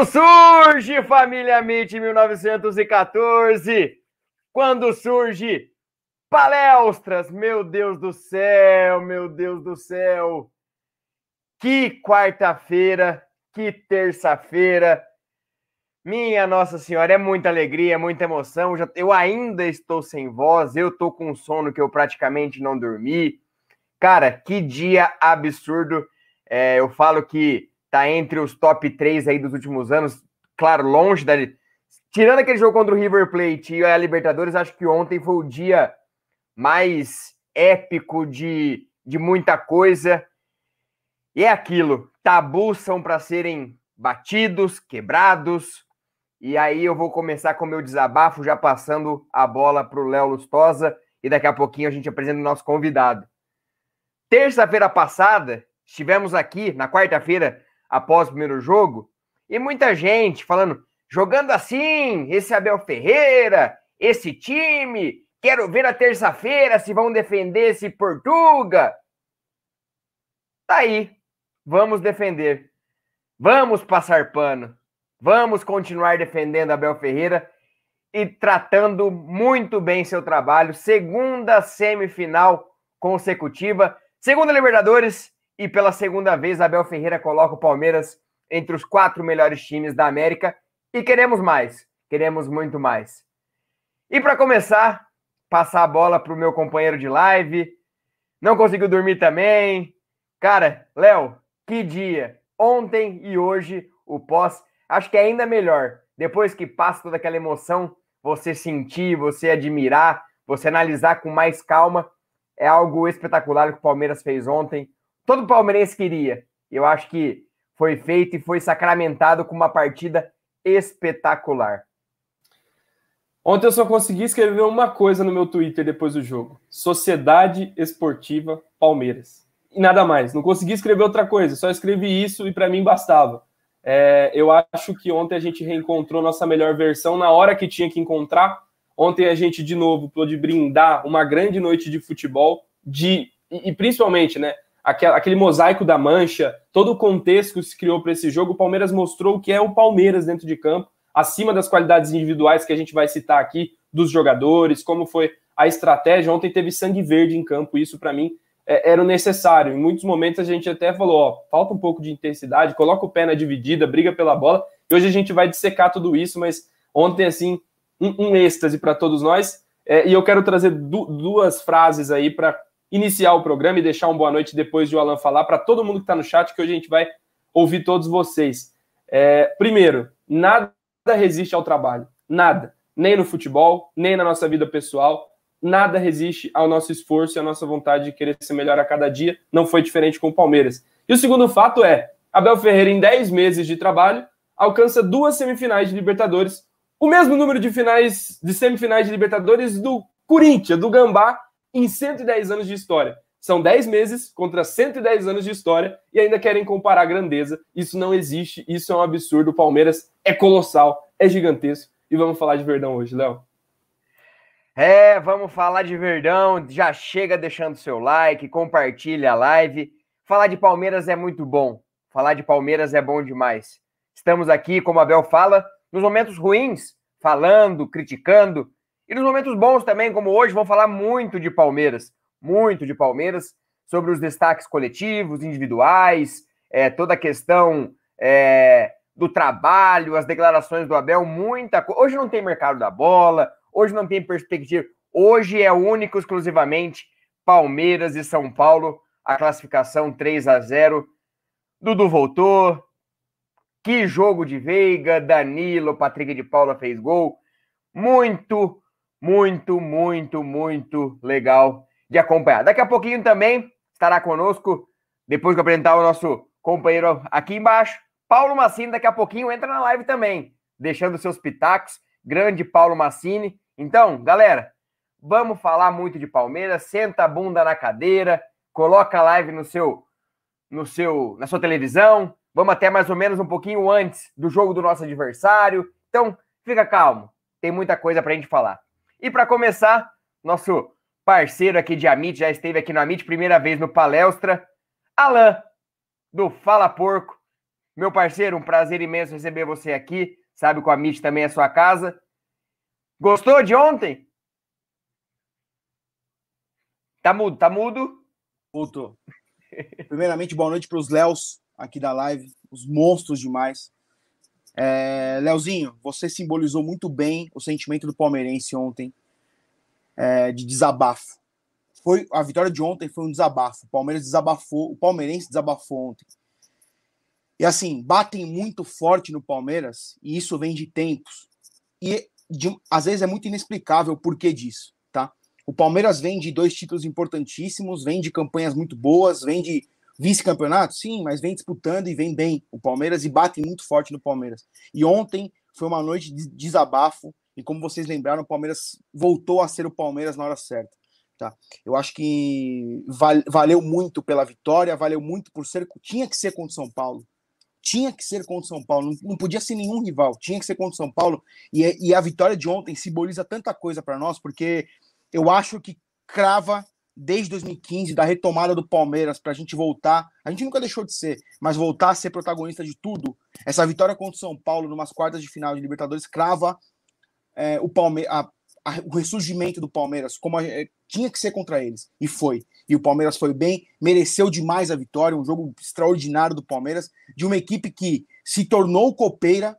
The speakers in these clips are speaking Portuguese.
Quando surge Família Meet 1914? Quando surge palestras? Meu Deus do céu, meu Deus do céu. Que quarta-feira, que terça-feira. Minha Nossa Senhora, é muita alegria, é muita emoção. Eu ainda estou sem voz, eu estou com sono que eu praticamente não dormi. Cara, que dia absurdo. É, eu falo que tá entre os top 3 aí dos últimos anos. Claro, longe da. Tirando aquele jogo contra o River Plate e a Libertadores, acho que ontem foi o dia mais épico de, de muita coisa. E é aquilo: tabus são para serem batidos, quebrados. E aí eu vou começar com o meu desabafo, já passando a bola para o Léo Lustosa. E daqui a pouquinho a gente apresenta o nosso convidado. Terça-feira passada, estivemos aqui, na quarta-feira, após o primeiro jogo, e muita gente falando, jogando assim, esse Abel Ferreira, esse time, quero ver na terça-feira se vão defender esse Portuga. Tá aí, vamos defender. Vamos passar pano. Vamos continuar defendendo Abel Ferreira e tratando muito bem seu trabalho. Segunda semifinal consecutiva, segunda Libertadores e pela segunda vez, Abel Ferreira coloca o Palmeiras entre os quatro melhores times da América. E queremos mais. Queremos muito mais. E para começar, passar a bola para o meu companheiro de live. Não conseguiu dormir também. Cara, Léo, que dia. Ontem e hoje, o pós. Acho que é ainda melhor. Depois que passa toda aquela emoção, você sentir, você admirar, você analisar com mais calma. É algo espetacular que o Palmeiras fez ontem todo palmeirense queria. Eu acho que foi feito e foi sacramentado com uma partida espetacular. Ontem eu só consegui escrever uma coisa no meu Twitter depois do jogo: Sociedade Esportiva Palmeiras. E nada mais. Não consegui escrever outra coisa, só escrevi isso e para mim bastava. É, eu acho que ontem a gente reencontrou nossa melhor versão na hora que tinha que encontrar. Ontem a gente, de novo, pôde brindar uma grande noite de futebol, de e, e principalmente, né? Aquele mosaico da mancha, todo o contexto que se criou para esse jogo, o Palmeiras mostrou o que é o Palmeiras dentro de campo, acima das qualidades individuais que a gente vai citar aqui, dos jogadores, como foi a estratégia. Ontem teve sangue verde em campo, isso para mim é, era o necessário. Em muitos momentos a gente até falou: ó, falta um pouco de intensidade, coloca o pé na dividida, briga pela bola. E hoje a gente vai dissecar tudo isso, mas ontem, assim, um, um êxtase para todos nós. É, e eu quero trazer du duas frases aí para iniciar o programa e deixar uma boa noite depois de o Alan falar para todo mundo que está no chat, que hoje a gente vai ouvir todos vocês. É, primeiro, nada resiste ao trabalho. Nada. Nem no futebol, nem na nossa vida pessoal. Nada resiste ao nosso esforço e à nossa vontade de querer ser melhor a cada dia. Não foi diferente com o Palmeiras. E o segundo fato é: Abel Ferreira, em 10 meses de trabalho, alcança duas semifinais de Libertadores, o mesmo número de finais de semifinais de Libertadores do Corinthians, do Gambá, em 110 anos de história. São 10 meses contra 110 anos de história e ainda querem comparar grandeza. Isso não existe, isso é um absurdo. O Palmeiras é colossal, é gigantesco. E vamos falar de Verdão hoje, Léo. É, vamos falar de Verdão. Já chega deixando seu like, compartilha a live. Falar de Palmeiras é muito bom. Falar de Palmeiras é bom demais. Estamos aqui, como a Bel fala, nos momentos ruins, falando, criticando, e nos momentos bons também, como hoje, vamos falar muito de Palmeiras muito de Palmeiras, sobre os destaques coletivos, individuais, é, toda a questão é, do trabalho, as declarações do Abel, muita coisa. Hoje não tem mercado da bola, hoje não tem perspectiva. Hoje é único, exclusivamente, Palmeiras e São Paulo, a classificação 3 a 0 Dudu voltou. Que jogo de Veiga, Danilo, Patrick de Paula fez gol. Muito, muito, muito, muito legal de acompanhar. Daqui a pouquinho também estará conosco, depois que apresentar o nosso companheiro aqui embaixo, Paulo Massini, daqui a pouquinho entra na live também, deixando seus pitacos, grande Paulo Massini. Então, galera, vamos falar muito de Palmeiras, senta a bunda na cadeira, coloca a live no seu no seu na sua televisão, vamos até mais ou menos um pouquinho antes do jogo do nosso adversário. Então, fica calmo, tem muita coisa para a gente falar. E para começar, nosso parceiro aqui de Amit, já esteve aqui no Amit, primeira vez no Palestra. Alan, do Fala Porco. Meu parceiro, um prazer imenso receber você aqui. Sabe que o Amit também é sua casa. Gostou de ontem? Tá mudo, tá mudo? Voltou. Primeiramente, boa noite para os Léos aqui da live, os monstros demais. É, Leozinho, você simbolizou muito bem o sentimento do palmeirense ontem é, de desabafo. Foi a vitória de ontem foi um desabafo. O Palmeiras desabafou, o palmeirense desabafou ontem. E assim, batem muito forte no Palmeiras, e isso vem de tempos. E de, às vezes é muito inexplicável o porquê disso, tá? O Palmeiras vem de dois títulos importantíssimos, vem de campanhas muito boas, vem de vice-campeonato, sim, mas vem disputando e vem bem o Palmeiras e batem muito forte no Palmeiras. E ontem foi uma noite de desabafo, e como vocês lembraram, o Palmeiras voltou a ser o Palmeiras na hora certa. Tá? Eu acho que val, valeu muito pela vitória, valeu muito por ser. Tinha que ser contra o São Paulo. Tinha que ser contra o São Paulo. Não, podia ser nenhum rival. Tinha que ser contra o São Paulo. E, e a vitória de ontem simboliza tanta coisa para nós, porque eu acho que crava desde 2015, da retomada do Palmeiras, para a gente voltar. A gente nunca deixou de ser, mas voltar a ser protagonista de tudo. Essa vitória contra o São Paulo, numas quartas de final de Libertadores, crava é, o, Palme a, a, o ressurgimento do Palmeiras, como a, é, tinha que ser contra eles, e foi. E o Palmeiras foi bem, mereceu demais a vitória, um jogo extraordinário do Palmeiras, de uma equipe que se tornou copeira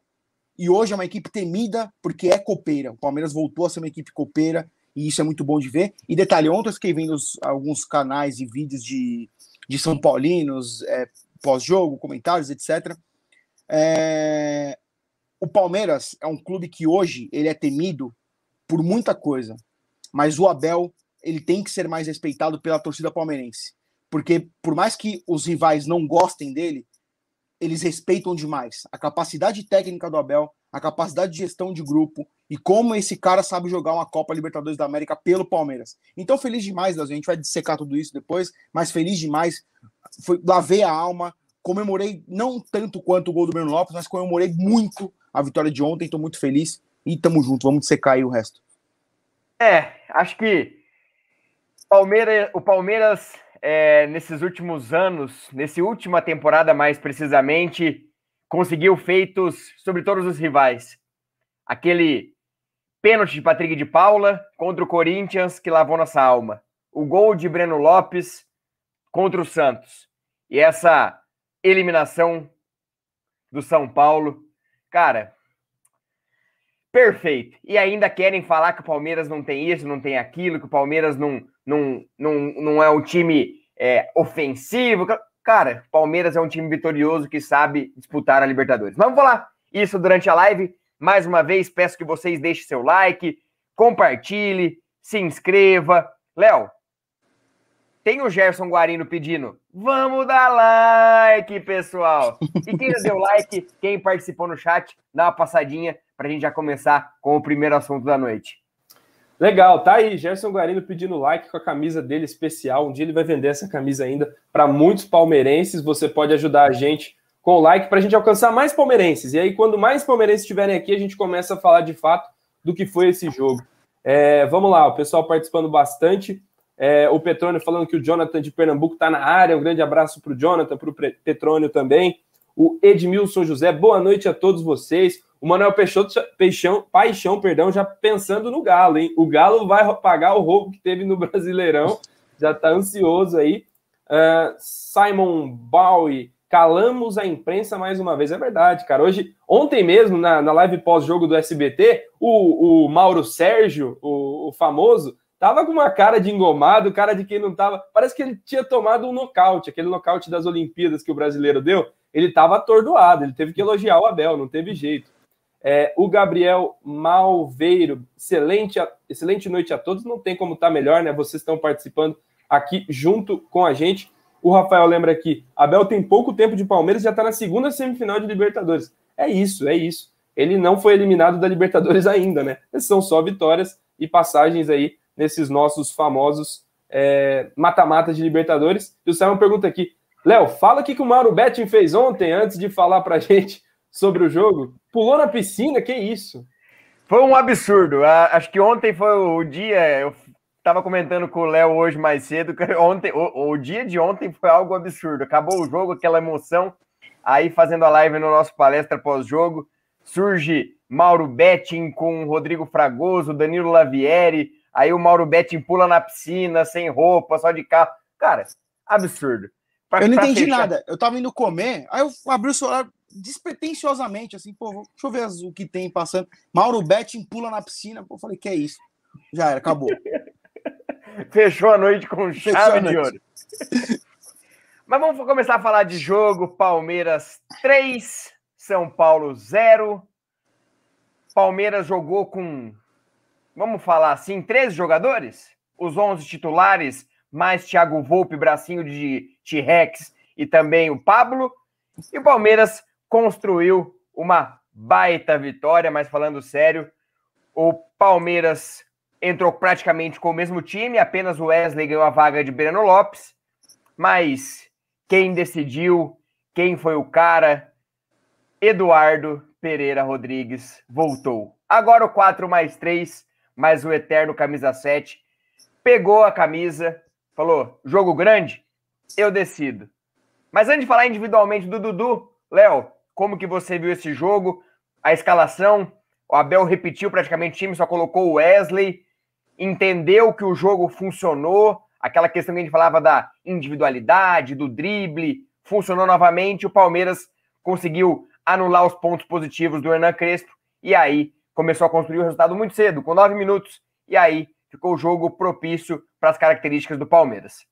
e hoje é uma equipe temida porque é copeira. O Palmeiras voltou a ser uma equipe copeira e isso é muito bom de ver. E detalhe, ontem eu fiquei vendo os, alguns canais e vídeos de, de São Paulinos, é, pós-jogo, comentários, etc. É, o Palmeiras é um clube que hoje ele é temido por muita coisa, mas o Abel ele tem que ser mais respeitado pela torcida palmeirense, porque por mais que os rivais não gostem dele, eles respeitam demais a capacidade técnica do Abel, a capacidade de gestão de grupo e como esse cara sabe jogar uma Copa Libertadores da América pelo Palmeiras. Então feliz demais, a gente vai dissecar tudo isso depois, mas feliz demais, foi lavei a alma, comemorei não tanto quanto o gol do Breno Lopes, mas comemorei muito a vitória de ontem, estou muito feliz e tamo junto, vamos secar aí o resto. É, acho que Palmeiras, o Palmeiras, é, nesses últimos anos, nessa última temporada mais precisamente, conseguiu feitos sobre todos os rivais. Aquele pênalti de Patrick de Paula contra o Corinthians, que lavou nossa alma. O gol de Breno Lopes contra o Santos. E essa eliminação do São Paulo Cara, perfeito. E ainda querem falar que o Palmeiras não tem isso, não tem aquilo, que o Palmeiras não, não, não, não é um time é, ofensivo. Cara, Palmeiras é um time vitorioso que sabe disputar a Libertadores. Vamos falar isso durante a live. Mais uma vez, peço que vocês deixem seu like, compartilhe, se inscreva. Léo, tem o Gerson Guarino pedindo, vamos dar like, pessoal. E quem deu like, quem participou no chat, dá uma passadinha para a gente já começar com o primeiro assunto da noite. Legal, tá aí. Gerson Guarino pedindo like com a camisa dele especial. Um dia ele vai vender essa camisa ainda para muitos palmeirenses. Você pode ajudar a gente com o like para a gente alcançar mais palmeirenses. E aí, quando mais palmeirenses estiverem aqui, a gente começa a falar de fato do que foi esse jogo. É, vamos lá, o pessoal participando bastante. É, o Petrônio falando que o Jonathan de Pernambuco está na área. Um grande abraço para o Jonathan, para o Petrônio também. O Edmilson José, boa noite a todos vocês. O Manuel Peixoto, Peixão, Paixão, perdão, já pensando no Galo, hein? O Galo vai pagar o roubo que teve no Brasileirão, já está ansioso aí. Uh, Simon Bowie, calamos a imprensa mais uma vez. É verdade, cara. Hoje, ontem mesmo, na, na live pós-jogo do SBT, o, o Mauro Sérgio, o, o, famoso, tava com uma cara de engomado, cara de quem não tava. Parece que ele tinha tomado um nocaute, aquele nocaute das Olimpíadas que o brasileiro deu. Ele tava atordoado, ele teve que elogiar o Abel, não teve jeito. É, o Gabriel Malveiro, excelente, excelente noite a todos. Não tem como estar tá melhor, né? Vocês estão participando aqui junto com a gente. O Rafael lembra aqui: Abel tem pouco tempo de Palmeiras, já está na segunda semifinal de Libertadores. É isso, é isso. Ele não foi eliminado da Libertadores ainda, né? São só vitórias e passagens aí nesses nossos famosos é, mata-mata de Libertadores. E o Simon pergunta aqui: Léo, fala o que o Mauro Betting fez ontem antes de falar para gente sobre o jogo. Pulou na piscina, que isso? Foi um absurdo. Acho que ontem foi o dia. Eu estava comentando com o Léo hoje mais cedo. Que ontem, o, o, dia de ontem foi algo absurdo. Acabou o jogo, aquela emoção. Aí, fazendo a live no nosso palestra pós-jogo, surge Mauro Betting com Rodrigo Fragoso, Danilo Lavieri. Aí o Mauro Betting pula na piscina, sem roupa, só de carro. Cara, absurdo. Pra, eu não entendi fechar... nada. Eu tava indo comer, aí eu abri o celular, despretensiosamente, assim, pô, deixa eu ver o que tem passando. Mauro Betting pula na piscina, pô, eu falei, que é isso? Já era, acabou. Fechou a noite com chave de ouro. Mas vamos começar a falar de jogo. Palmeiras 3, São Paulo 0. Palmeiras jogou com, vamos falar assim, 13 jogadores? Os 11 titulares, mais Thiago Volpe, bracinho de T-Rex e também o Pablo. E o Palmeiras construiu uma baita vitória, mas falando sério, o Palmeiras entrou praticamente com o mesmo time, apenas o Wesley ganhou a vaga de Breno Lopes, mas quem decidiu, quem foi o cara? Eduardo Pereira Rodrigues voltou. Agora o 4 mais 3, mais o eterno camisa 7, pegou a camisa, falou: jogo grande, eu decido. Mas antes de falar individualmente do Dudu, Léo, como que você viu esse jogo? A escalação, o Abel repetiu praticamente o time, só colocou o Wesley, entendeu que o jogo funcionou, aquela questão que a gente falava da individualidade, do drible, funcionou novamente, o Palmeiras conseguiu anular os pontos positivos do Hernan Crespo, e aí começou a construir o resultado muito cedo, com nove minutos, e aí ficou o jogo propício para as características do Palmeiras.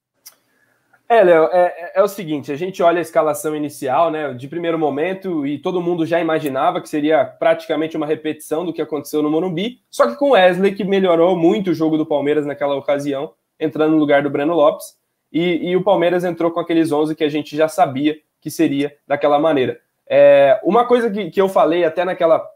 É, Léo, é, é, é, o seguinte, a gente olha a escalação inicial, né, de primeiro momento, e todo mundo já imaginava que seria praticamente uma repetição do que aconteceu no Morumbi, só que com Wesley, que melhorou muito o jogo do Palmeiras naquela ocasião, entrando no lugar do Breno Lopes, e, e o Palmeiras entrou com aqueles 11 que a gente já sabia que seria daquela maneira. É, uma coisa que, que eu falei até naquela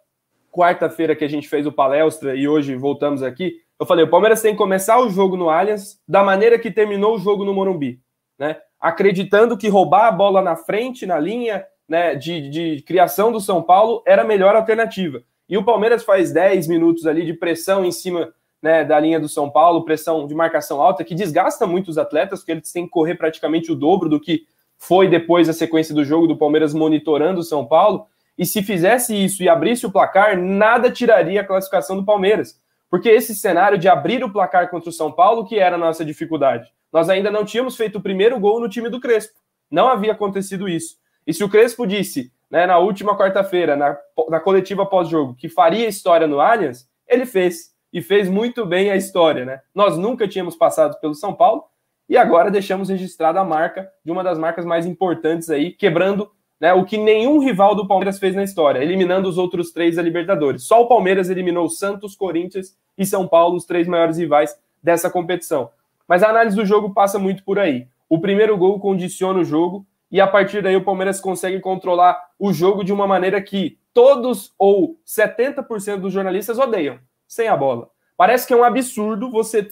quarta-feira que a gente fez o palestra, e hoje voltamos aqui, eu falei, o Palmeiras tem que começar o jogo no Allianz da maneira que terminou o jogo no Morumbi né? Acreditando que roubar a bola na frente, na linha né, de, de criação do São Paulo, era a melhor alternativa. E o Palmeiras faz 10 minutos ali de pressão em cima né, da linha do São Paulo, pressão de marcação alta, que desgasta muito os atletas, porque eles têm que correr praticamente o dobro do que foi depois a sequência do jogo do Palmeiras monitorando o São Paulo. E se fizesse isso e abrisse o placar, nada tiraria a classificação do Palmeiras. Porque esse cenário de abrir o placar contra o São Paulo que era a nossa dificuldade. Nós ainda não tínhamos feito o primeiro gol no time do Crespo. Não havia acontecido isso. E se o Crespo disse, né, na última quarta-feira, na, na coletiva pós-jogo, que faria história no Allianz, ele fez. E fez muito bem a história, né? Nós nunca tínhamos passado pelo São Paulo e agora deixamos registrada a marca de uma das marcas mais importantes aí, quebrando né, o que nenhum rival do Palmeiras fez na história, eliminando os outros três da Libertadores. Só o Palmeiras eliminou Santos, Corinthians e São Paulo, os três maiores rivais dessa competição. Mas a análise do jogo passa muito por aí. O primeiro gol condiciona o jogo e a partir daí o Palmeiras consegue controlar o jogo de uma maneira que todos ou 70% dos jornalistas odeiam, sem a bola. Parece que é um absurdo você,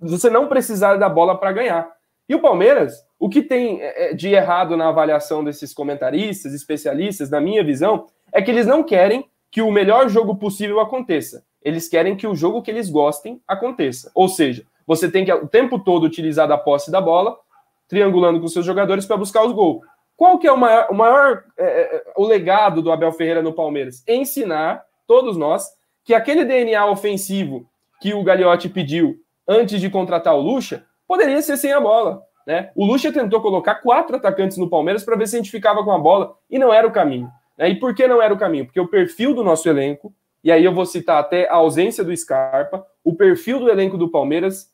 você não precisar da bola para ganhar. E o Palmeiras, o que tem é, é, de errado na avaliação desses comentaristas, especialistas, na minha visão, é que eles não querem que o melhor jogo possível aconteça. Eles querem que o jogo que eles gostem aconteça. Ou seja, você tem que o tempo todo utilizar da posse da bola, triangulando com seus jogadores para buscar os gols. Qual que é o maior, o, maior é, é, o legado do Abel Ferreira no Palmeiras? Ensinar todos nós que aquele DNA ofensivo que o Gagliotti pediu antes de contratar o Lucha poderia ser sem a bola. Né? O Lucha tentou colocar quatro atacantes no Palmeiras para ver se a gente ficava com a bola e não era o caminho. Né? E por que não era o caminho? Porque o perfil do nosso elenco, e aí eu vou citar até a ausência do Scarpa, o perfil do elenco do Palmeiras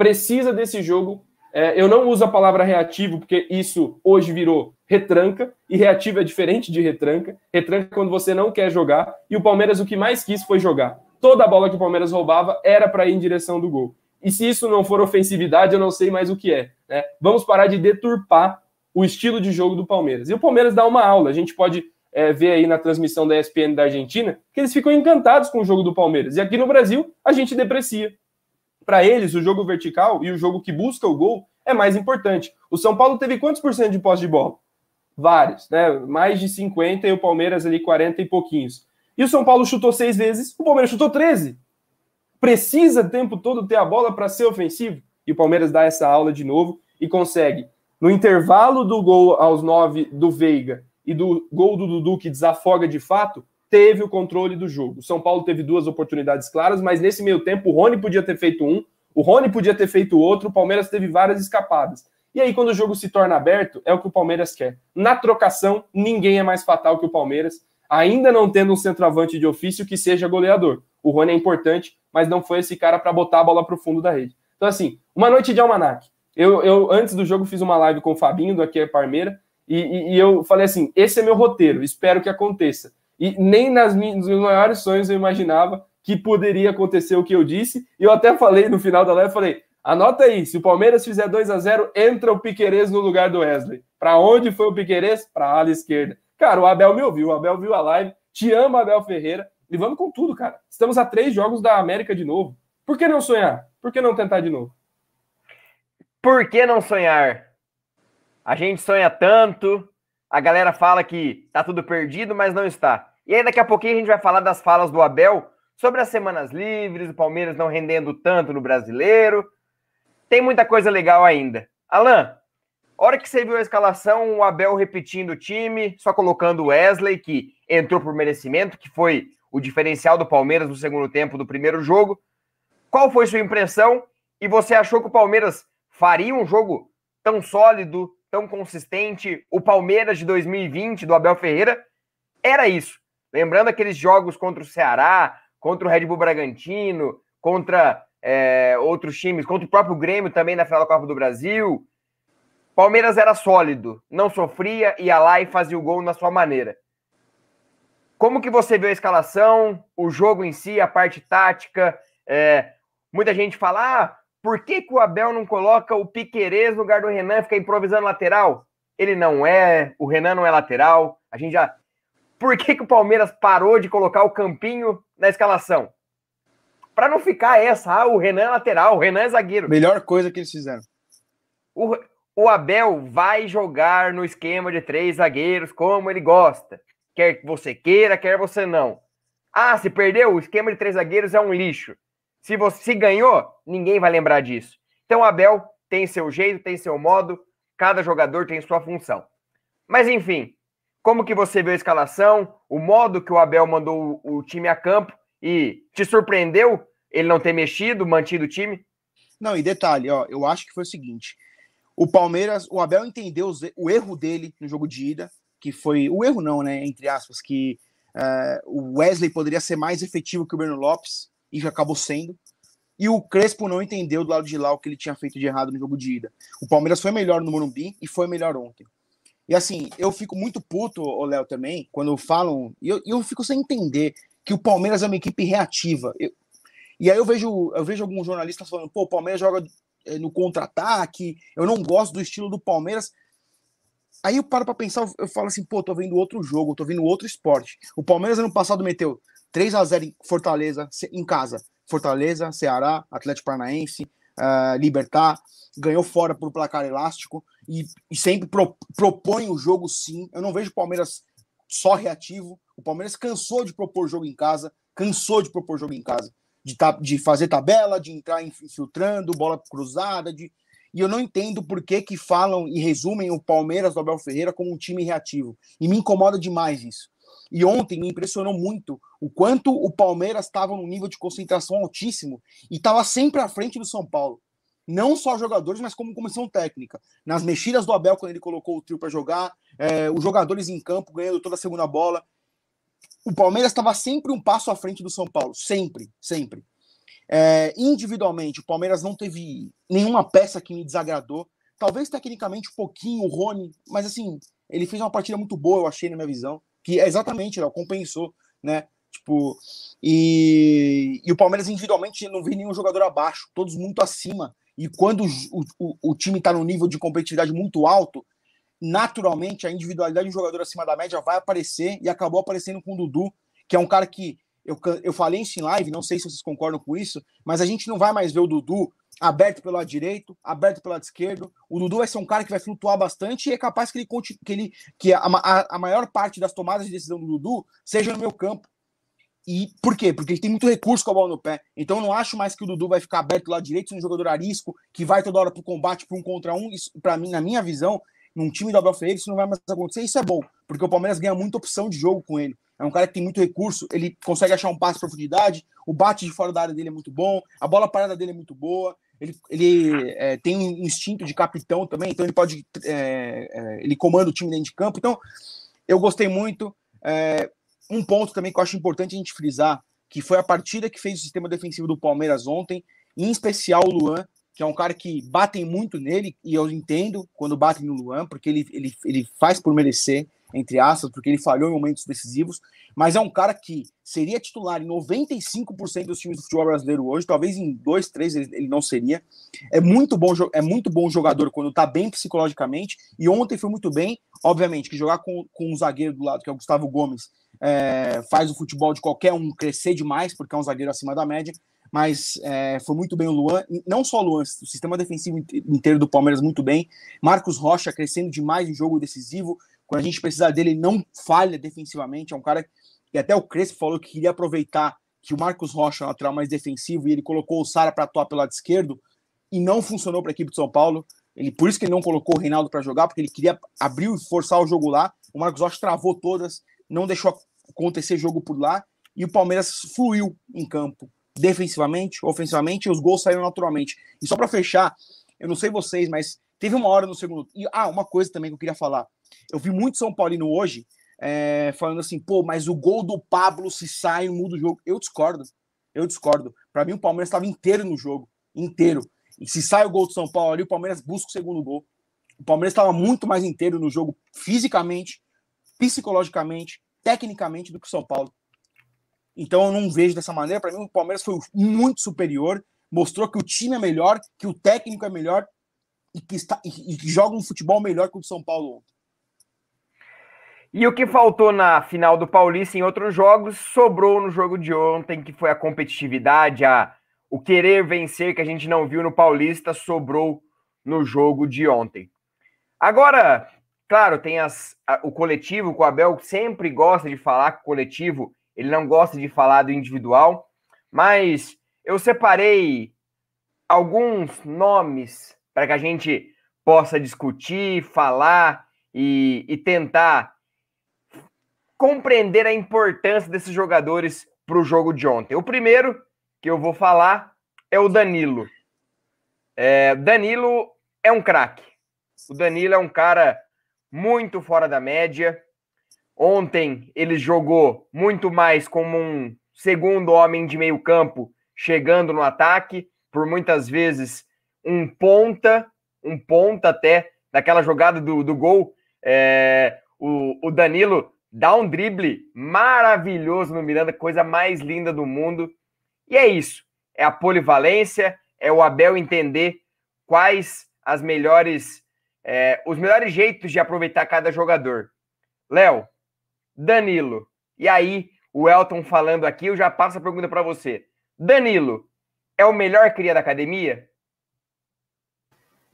precisa desse jogo. É, eu não uso a palavra reativo, porque isso hoje virou retranca, e reativo é diferente de retranca. Retranca é quando você não quer jogar, e o Palmeiras o que mais quis foi jogar. Toda a bola que o Palmeiras roubava era para ir em direção do gol. E se isso não for ofensividade, eu não sei mais o que é. Né? Vamos parar de deturpar o estilo de jogo do Palmeiras. E o Palmeiras dá uma aula. A gente pode é, ver aí na transmissão da ESPN da Argentina que eles ficam encantados com o jogo do Palmeiras. E aqui no Brasil, a gente deprecia. Para eles, o jogo vertical e o jogo que busca o gol é mais importante. O São Paulo teve quantos por cento de posse de bola? Vários, né? Mais de 50 e o Palmeiras ali 40 e pouquinhos. E o São Paulo chutou seis vezes, o Palmeiras chutou 13 precisa o tempo todo ter a bola para ser ofensivo. E o Palmeiras dá essa aula de novo e consegue, no intervalo do gol aos nove do Veiga e do gol do Dudu, que desafoga de fato, teve o controle do jogo. São Paulo teve duas oportunidades claras, mas nesse meio tempo o Rony podia ter feito um, o Rony podia ter feito outro, o Palmeiras teve várias escapadas. E aí, quando o jogo se torna aberto, é o que o Palmeiras quer. Na trocação, ninguém é mais fatal que o Palmeiras, ainda não tendo um centroavante de ofício que seja goleador. O Rony é importante, mas não foi esse cara para botar a bola para o fundo da rede. Então, assim, uma noite de almanac. Eu, eu, antes do jogo, fiz uma live com o Fabinho, do Aqui é Parmeira, e, e, e, eu falei assim: esse é meu roteiro, espero que aconteça. E nem nas minhas, nos maiores sonhos eu imaginava que poderia acontecer o que eu disse. E eu até falei no final da live: falei, anota aí, se o Palmeiras fizer 2 a 0 entra o Piquerez no lugar do Wesley. Para onde foi o Piquerez? Para a ala esquerda. Cara, o Abel me ouviu, o Abel viu a live. Te ama, Abel Ferreira. E vamos com tudo, cara. Estamos a três jogos da América de novo. Por que não sonhar? Por que não tentar de novo? Por que não sonhar? A gente sonha tanto, a galera fala que tá tudo perdido, mas não está. E aí daqui a pouquinho a gente vai falar das falas do Abel sobre as semanas livres, o Palmeiras não rendendo tanto no brasileiro. Tem muita coisa legal ainda. Alan, hora que você viu a escalação, o Abel repetindo o time, só colocando o Wesley, que entrou por merecimento, que foi o diferencial do Palmeiras no segundo tempo do primeiro jogo. Qual foi sua impressão? E você achou que o Palmeiras faria um jogo tão sólido, tão consistente? O Palmeiras de 2020 do Abel Ferreira era isso. Lembrando aqueles jogos contra o Ceará, contra o Red Bull Bragantino, contra é, outros times, contra o próprio Grêmio também na final da Copa do Brasil. Palmeiras era sólido, não sofria, ia lá e fazia o gol na sua maneira. Como que você viu a escalação, o jogo em si, a parte tática? É, muita gente fala, ah, por que, que o Abel não coloca o Piquerez no lugar do Renan, fica improvisando lateral? Ele não é, o Renan não é lateral. A gente já. Por que, que o Palmeiras parou de colocar o Campinho na escalação? Para não ficar essa, ah, o Renan é lateral, o Renan é zagueiro. Melhor coisa que eles fizeram. O, o Abel vai jogar no esquema de três zagueiros como ele gosta quer você queira, quer você não. Ah, se perdeu, o esquema de três zagueiros é um lixo. Se você se ganhou, ninguém vai lembrar disso. Então, Abel tem seu jeito, tem seu modo, cada jogador tem sua função. Mas enfim, como que você viu a escalação, o modo que o Abel mandou o time a campo e te surpreendeu ele não ter mexido, mantido o time? Não, e detalhe, ó, eu acho que foi o seguinte: o Palmeiras, o Abel entendeu o erro dele no jogo de ida, que foi o erro não, né? Entre aspas, que uh, o Wesley poderia ser mais efetivo que o Breno Lopes e já acabou sendo. E o Crespo não entendeu do lado de lá o que ele tinha feito de errado no jogo de ida. O Palmeiras foi melhor no Morumbi e foi melhor ontem. E assim, eu fico muito puto, o Léo, também, quando falam. E eu, eu fico sem entender que o Palmeiras é uma equipe reativa. Eu, e aí eu vejo, eu vejo alguns jornalistas falando, pô, o Palmeiras joga eh, no contra-ataque, eu não gosto do estilo do Palmeiras. Aí eu paro pra pensar, eu falo assim, pô, tô vendo outro jogo, tô vendo outro esporte. O Palmeiras ano passado meteu 3 a 0 em Fortaleza, em casa. Fortaleza, Ceará, Atlético Paranaense, uh, Libertar, ganhou fora por placar elástico e, e sempre pro, propõe o jogo sim. Eu não vejo o Palmeiras só reativo. O Palmeiras cansou de propor jogo em casa, cansou de propor jogo em casa, de, ta, de fazer tabela, de entrar infiltrando, bola cruzada, de e eu não entendo por que, que falam e resumem o Palmeiras do Abel Ferreira como um time reativo. E me incomoda demais isso. E ontem me impressionou muito o quanto o Palmeiras estava num nível de concentração altíssimo e estava sempre à frente do São Paulo. Não só jogadores, mas como comissão técnica. Nas mexidas do Abel, quando ele colocou o trio para jogar, é, os jogadores em campo ganhando toda a segunda bola. O Palmeiras estava sempre um passo à frente do São Paulo. Sempre, sempre. É, individualmente, o Palmeiras não teve nenhuma peça que me desagradou. Talvez tecnicamente um pouquinho o Rony, mas assim, ele fez uma partida muito boa, eu achei, na minha visão. Que é exatamente, ele compensou, né? Tipo, e, e o Palmeiras individualmente não vi nenhum jogador abaixo, todos muito acima. E quando o, o, o time está no nível de competitividade muito alto, naturalmente a individualidade de um jogador acima da média vai aparecer e acabou aparecendo com o Dudu, que é um cara que eu, eu falei isso em live, não sei se vocês concordam com isso, mas a gente não vai mais ver o Dudu aberto pelo lado direito, aberto pelo lado esquerdo. O Dudu vai ser um cara que vai flutuar bastante e é capaz que ele que ele que a, a, a maior parte das tomadas de decisão do Dudu seja no meu campo. E por quê? Porque ele tem muito recurso com a bola no pé. Então eu não acho mais que o Dudu vai ficar aberto lá direito, um jogador arisco que vai toda hora pro combate, para um contra um. Para mim, na minha visão, num time do Abel Ferreira, isso não vai mais acontecer. Isso é bom, porque o Palmeiras ganha muita opção de jogo com ele. É um cara que tem muito recurso, ele consegue achar um passe de profundidade, o bate de fora da área dele é muito bom, a bola parada dele é muito boa, ele, ele é, tem um instinto de capitão também, então ele pode. É, é, ele comanda o time dentro de campo. Então, eu gostei muito. É, um ponto também que eu acho importante a gente frisar, que foi a partida que fez o sistema defensivo do Palmeiras ontem, em especial o Luan, que é um cara que batem muito nele, e eu entendo quando batem no Luan, porque ele, ele, ele faz por merecer entre aspas, porque ele falhou em momentos decisivos, mas é um cara que seria titular em 95% dos times do futebol brasileiro hoje, talvez em dois, três ele, ele não seria. É muito bom, é muito bom jogador quando tá bem psicologicamente, e ontem foi muito bem, obviamente, que jogar com, com um zagueiro do lado, que é o Gustavo Gomes, é, faz o futebol de qualquer um crescer demais, porque é um zagueiro acima da média, mas é, foi muito bem o Luan, não só o Luan, o sistema defensivo inteiro do Palmeiras muito bem, Marcos Rocha crescendo demais em jogo decisivo, quando a gente precisar dele, ele não falha defensivamente. É um cara que até o Crespo falou que queria aproveitar que o Marcos Rocha é um lateral mais defensivo e ele colocou o Sara para atuar pelo lado esquerdo e não funcionou para a equipe de São Paulo. Ele, por isso que ele não colocou o Reinaldo para jogar, porque ele queria abrir e forçar o jogo lá. O Marcos Rocha travou todas, não deixou acontecer jogo por lá e o Palmeiras fluiu em campo, defensivamente, ofensivamente, e os gols saíram naturalmente. E só para fechar, eu não sei vocês, mas teve uma hora no segundo. E, ah, uma coisa também que eu queria falar. Eu vi muito São Paulino hoje é, falando assim, pô, mas o gol do Pablo se sai, muda o jogo. Eu discordo. Eu discordo. Para mim, o Palmeiras estava inteiro no jogo. Inteiro. E se sai o gol do São Paulo ali, o Palmeiras busca o segundo gol. O Palmeiras estava muito mais inteiro no jogo, fisicamente, psicologicamente, tecnicamente, do que o São Paulo. Então eu não vejo dessa maneira. Para mim, o Palmeiras foi muito superior, mostrou que o time é melhor, que o técnico é melhor e que, está, e que joga um futebol melhor que o do São Paulo ontem. E o que faltou na final do Paulista em outros jogos sobrou no jogo de ontem, que foi a competitividade, a, o querer vencer que a gente não viu no Paulista sobrou no jogo de ontem. Agora, claro, tem as, a, o coletivo, o Abel sempre gosta de falar com o coletivo, ele não gosta de falar do individual, mas eu separei alguns nomes para que a gente possa discutir, falar e, e tentar compreender a importância desses jogadores para o jogo de ontem. O primeiro que eu vou falar é o Danilo. É, Danilo é um craque. O Danilo é um cara muito fora da média. Ontem ele jogou muito mais como um segundo homem de meio campo, chegando no ataque, por muitas vezes um ponta, um ponta até, naquela jogada do, do gol. É, o, o Danilo dá um drible maravilhoso no Miranda, coisa mais linda do mundo. E é isso. É a polivalência, é o Abel entender quais as melhores, é, os melhores jeitos de aproveitar cada jogador. Léo, Danilo, e aí o Elton falando aqui, eu já passo a pergunta para você. Danilo é o melhor cria da academia?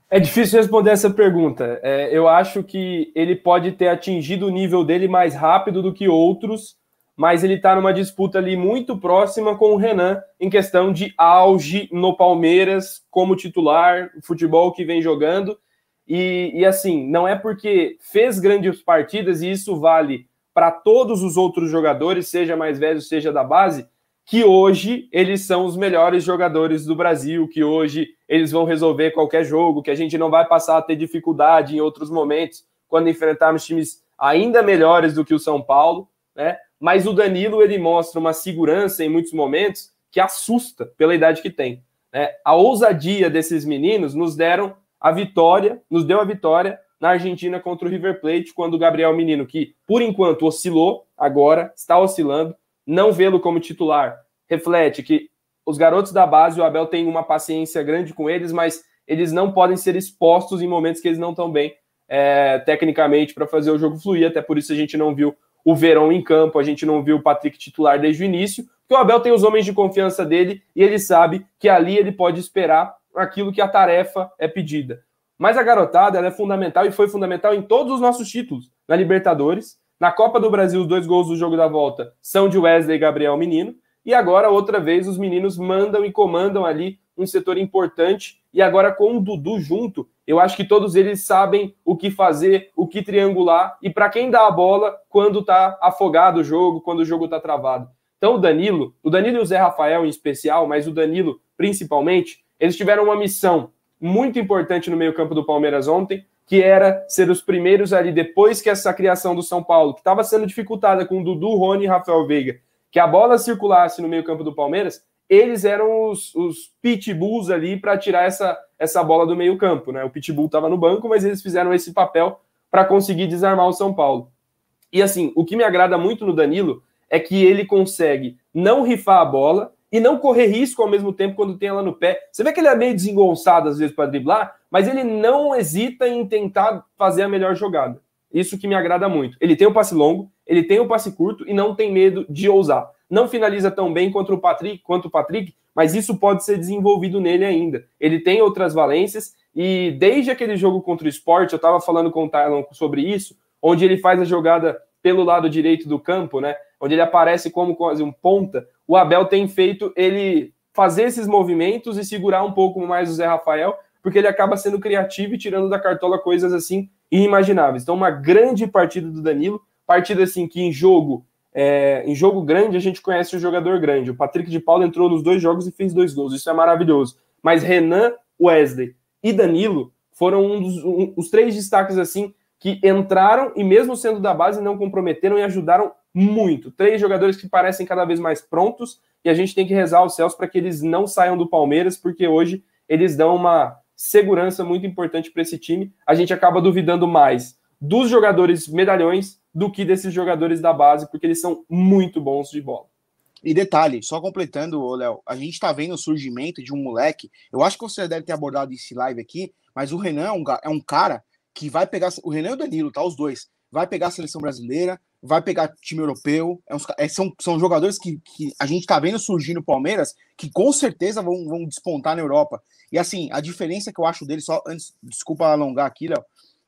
É difícil responder essa pergunta. É, eu acho que ele pode ter atingido o nível dele mais rápido do que outros, mas ele está numa disputa ali muito próxima com o Renan em questão de auge no Palmeiras como titular, futebol que vem jogando. E, e assim, não é porque fez grandes partidas, e isso vale para todos os outros jogadores, seja mais velho, seja da base, que hoje eles são os melhores jogadores do Brasil, que hoje eles vão resolver qualquer jogo, que a gente não vai passar a ter dificuldade em outros momentos quando enfrentarmos times ainda melhores do que o São Paulo, né? Mas o Danilo ele mostra uma segurança em muitos momentos que assusta pela idade que tem. Né? A ousadia desses meninos nos deram a vitória, nos deu a vitória na Argentina contra o River Plate, quando o Gabriel Menino, que por enquanto oscilou, agora está oscilando, não vê-lo como titular reflete que os garotos da base, o Abel tem uma paciência grande com eles, mas eles não podem ser expostos em momentos que eles não estão bem é, tecnicamente para fazer o jogo fluir. Até por isso a gente não viu o Verão em campo, a gente não viu o Patrick titular desde o início, porque o Abel tem os homens de confiança dele e ele sabe que ali ele pode esperar aquilo que a tarefa é pedida. Mas a garotada é fundamental e foi fundamental em todos os nossos títulos, na Libertadores, na Copa do Brasil, os dois gols do jogo da volta são de Wesley e Gabriel Menino. E agora, outra vez, os meninos mandam e comandam ali um setor importante. E agora, com o Dudu junto, eu acho que todos eles sabem o que fazer, o que triangular e para quem dá a bola quando está afogado o jogo, quando o jogo está travado. Então, o Danilo, o Danilo e o Zé Rafael em especial, mas o Danilo principalmente, eles tiveram uma missão muito importante no meio-campo do Palmeiras ontem, que era ser os primeiros ali, depois que essa criação do São Paulo, que estava sendo dificultada com Dudu, Rony e Rafael Veiga, que a bola circulasse no meio-campo do Palmeiras, eles eram os, os pitbulls ali para tirar essa, essa bola do meio-campo. Né? O pitbull estava no banco, mas eles fizeram esse papel para conseguir desarmar o São Paulo. E assim, o que me agrada muito no Danilo é que ele consegue não rifar a bola, e não correr risco ao mesmo tempo quando tem ela no pé. Você vê que ele é meio desengonçado às vezes para driblar, mas ele não hesita em tentar fazer a melhor jogada. Isso que me agrada muito. Ele tem o passe longo, ele tem o passe curto e não tem medo de ousar. Não finaliza tão bem quanto o Patrick, quanto o Patrick, mas isso pode ser desenvolvido nele ainda. Ele tem outras valências e desde aquele jogo contra o Sport, eu estava falando com o Tylon sobre isso, onde ele faz a jogada pelo lado direito do campo, né? Onde ele aparece como quase um ponta o Abel tem feito ele fazer esses movimentos e segurar um pouco mais o Zé Rafael, porque ele acaba sendo criativo e tirando da cartola coisas assim inimagináveis. Então, uma grande partida do Danilo, partida assim que em jogo, é, em jogo grande a gente conhece o jogador grande. O Patrick de Paulo entrou nos dois jogos e fez dois gols, isso é maravilhoso. Mas Renan, Wesley e Danilo foram um dos, um, os três destaques assim que entraram e mesmo sendo da base não comprometeram e ajudaram muito. Três jogadores que parecem cada vez mais prontos e a gente tem que rezar aos céus para que eles não saiam do Palmeiras, porque hoje eles dão uma segurança muito importante para esse time. A gente acaba duvidando mais dos jogadores medalhões do que desses jogadores da base, porque eles são muito bons de bola. E detalhe, só completando, Léo, a gente está vendo o surgimento de um moleque. Eu acho que você deve ter abordado esse live aqui, mas o Renan é um, é um cara que vai pegar. O Renan e o Danilo, tá? Os dois. Vai pegar a seleção brasileira, vai pegar time europeu. É uns, é, são, são jogadores que, que a gente tá vendo surgir no Palmeiras que com certeza vão, vão despontar na Europa. E assim, a diferença que eu acho dele, só antes, desculpa alongar aqui, Léo,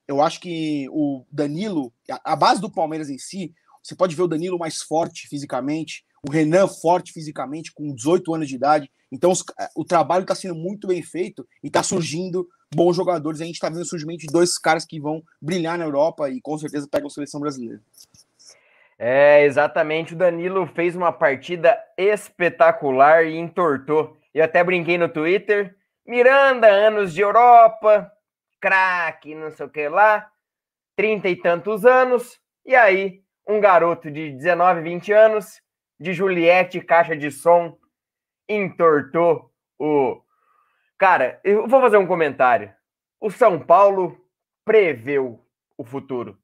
eu acho que o Danilo, a, a base do Palmeiras em si, você pode ver o Danilo mais forte fisicamente, o Renan forte fisicamente, com 18 anos de idade. Então, os, o trabalho está sendo muito bem feito e está surgindo bons jogadores. A gente está vendo surgimento de dois caras que vão brilhar na Europa e com certeza pegam a seleção brasileira. É, exatamente. O Danilo fez uma partida espetacular e entortou. Eu até brinquei no Twitter. Miranda, anos de Europa, craque, não sei o que lá, trinta e tantos anos. E aí, um garoto de 19, 20 anos, de Juliette, caixa de som, entortou o. Cara, eu vou fazer um comentário. O São Paulo preveu o futuro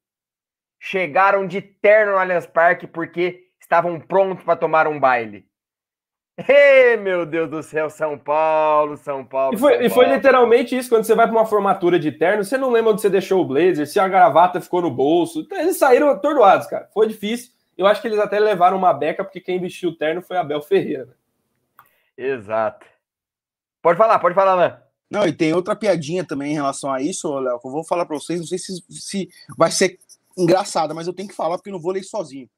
chegaram de terno no Allianz Parque porque estavam prontos para tomar um baile. Ei, meu Deus do céu, São Paulo, São Paulo. E foi, Paulo. E foi literalmente isso, quando você vai para uma formatura de terno, você não lembra onde você deixou o blazer, se a gravata ficou no bolso. Eles saíram atordoados, cara. Foi difícil. Eu acho que eles até levaram uma beca, porque quem vestiu o terno foi Abel Ferreira. Né? Exato. Pode falar, pode falar, Alain. Não, e tem outra piadinha também em relação a isso, Léo, que eu vou falar para vocês, não sei se, se vai ser engraçada, mas eu tenho que falar porque eu não vou ler sozinho.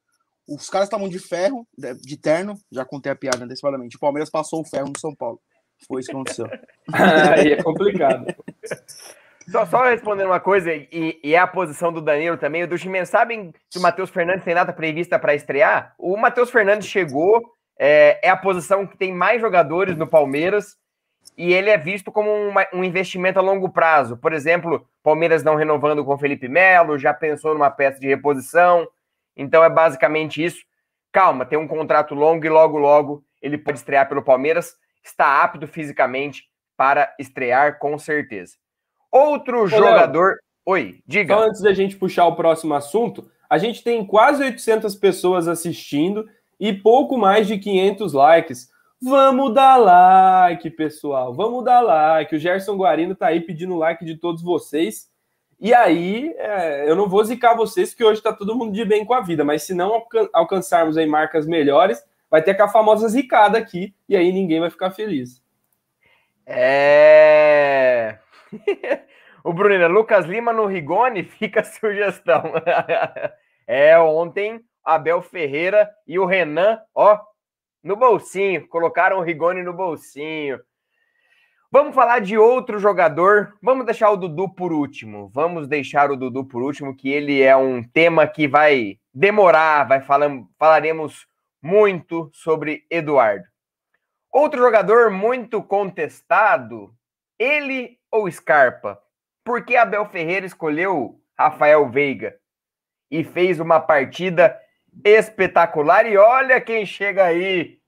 Os caras estavam de ferro, de terno, já contei a piada antecipadamente. O Palmeiras passou o ferro no São Paulo. Foi isso que aconteceu. Aí é complicado. Só, só respondendo uma coisa, e, e é a posição do Danilo também. O do Chimenez, sabem se o Matheus Fernandes tem data prevista para estrear? O Matheus Fernandes chegou, é, é, a posição que tem mais jogadores no Palmeiras, e ele é visto como uma, um investimento a longo prazo. Por exemplo, Palmeiras não renovando com o Felipe Melo, já pensou numa peça de reposição. Então é basicamente isso. Calma, tem um contrato longo e logo, logo ele pode estrear pelo Palmeiras. Está apto fisicamente para estrear, com certeza. Outro Ô, jogador. Léo, Oi, diga. Só antes da gente puxar o próximo assunto, a gente tem quase 800 pessoas assistindo e pouco mais de 500 likes. Vamos dar like, pessoal. Vamos dar like. O Gerson Guarino tá aí pedindo like de todos vocês. E aí, é, eu não vou zicar vocês, que hoje está todo mundo de bem com a vida, mas se não alcan alcançarmos aí marcas melhores, vai ter a famosa zicada aqui, e aí ninguém vai ficar feliz. É. o Brunina, Lucas Lima no Rigoni, fica a sugestão. é, ontem, Abel Ferreira e o Renan, ó, no bolsinho, colocaram o Rigoni no bolsinho. Vamos falar de outro jogador. Vamos deixar o Dudu por último. Vamos deixar o Dudu por último, que ele é um tema que vai demorar, vai falar, falaremos muito sobre Eduardo. Outro jogador muito contestado, ele ou Scarpa? Por que Abel Ferreira escolheu Rafael Veiga e fez uma partida espetacular? E olha quem chega aí.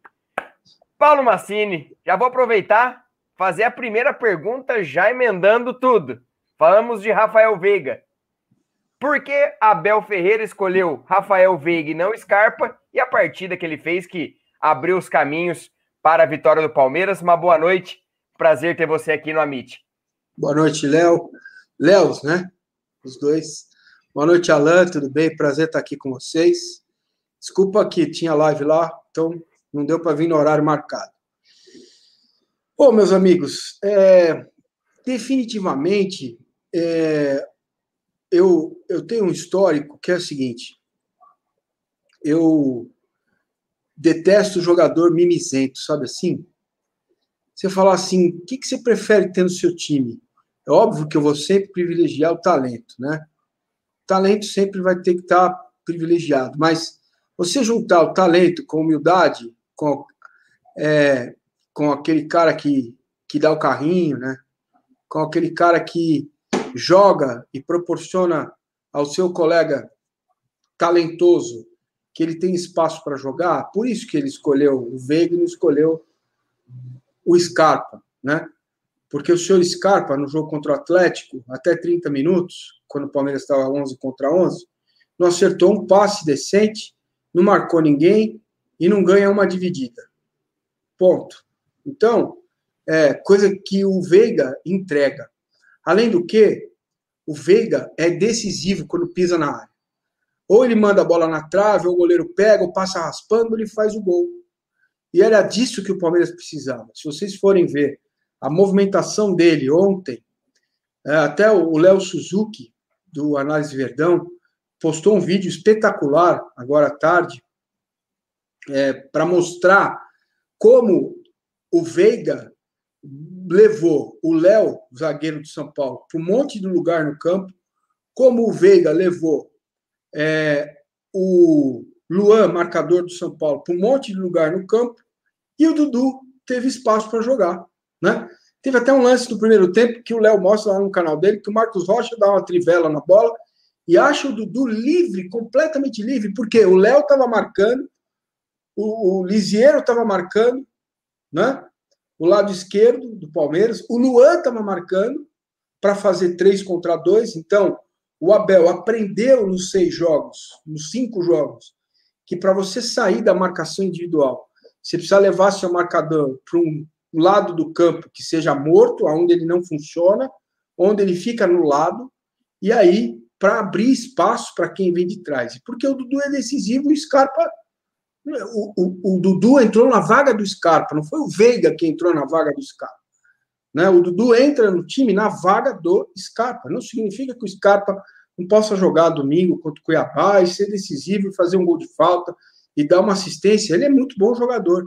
Paulo Massini, já vou aproveitar fazer a primeira pergunta já emendando tudo. Falamos de Rafael Veiga. Por que Abel Ferreira escolheu Rafael Veiga e não Scarpa? E a partida que ele fez que abriu os caminhos para a vitória do Palmeiras. Uma boa noite. Prazer ter você aqui no Amit. Boa noite, Léo. Léo, né? Os dois. Boa noite, Alan. Tudo bem? Prazer estar aqui com vocês. Desculpa que tinha live lá, então não deu para vir no horário marcado. Bom, meus amigos, é, definitivamente é, eu, eu tenho um histórico que é o seguinte: eu detesto jogador mimizento, sabe assim? Você falar assim, o que, que você prefere ter no seu time? É óbvio que eu vou sempre privilegiar o talento, né? O talento sempre vai ter que estar privilegiado, mas você juntar o talento com humildade, com é, com aquele cara que, que dá o carrinho, né? Com aquele cara que joga e proporciona ao seu colega talentoso que ele tem espaço para jogar. Por isso que ele escolheu o Veiga e não escolheu o Scarpa, né? Porque o senhor Scarpa, no jogo contra o Atlético, até 30 minutos, quando o Palmeiras estava 11 contra 11, não acertou um passe decente, não marcou ninguém e não ganha uma dividida. Ponto. Então, é coisa que o Veiga entrega. Além do que, o Veiga é decisivo quando pisa na área. Ou ele manda a bola na trave, ou o goleiro pega, ou passa raspando, ele faz o gol. E era disso que o Palmeiras precisava. Se vocês forem ver a movimentação dele ontem, é, até o Léo Suzuki, do Análise Verdão, postou um vídeo espetacular, agora à tarde, é, para mostrar como o Veiga levou o Léo, zagueiro de São Paulo, para um monte de lugar no campo, como o Veiga levou é, o Luan, marcador do São Paulo, para um monte de lugar no campo, e o Dudu teve espaço para jogar. Né? Teve até um lance no primeiro tempo que o Léo mostra lá no canal dele, que o Marcos Rocha dá uma trivela na bola e acha o Dudu livre, completamente livre, porque o Léo estava marcando, o, o estava marcando, né? O lado esquerdo do Palmeiras, o Luan estava marcando para fazer três contra dois. Então, o Abel aprendeu nos seis jogos, nos cinco jogos, que para você sair da marcação individual, você precisa levar seu marcador para um lado do campo que seja morto, aonde ele não funciona, onde ele fica no lado, e aí para abrir espaço para quem vem de trás. Porque o Dudu é decisivo e o Scarpa O, o, o, Dudu entrou na vaga do Scarpa, não foi o Veiga que entrou na vaga do Scarpa. Né? O Dudu entra no time na vaga do Scarpa. Não significa que o Scarpa não possa jogar domingo contra o Cuiabá e ser decisivo, fazer um gol de falta e dar uma assistência. Ele é muito bom jogador,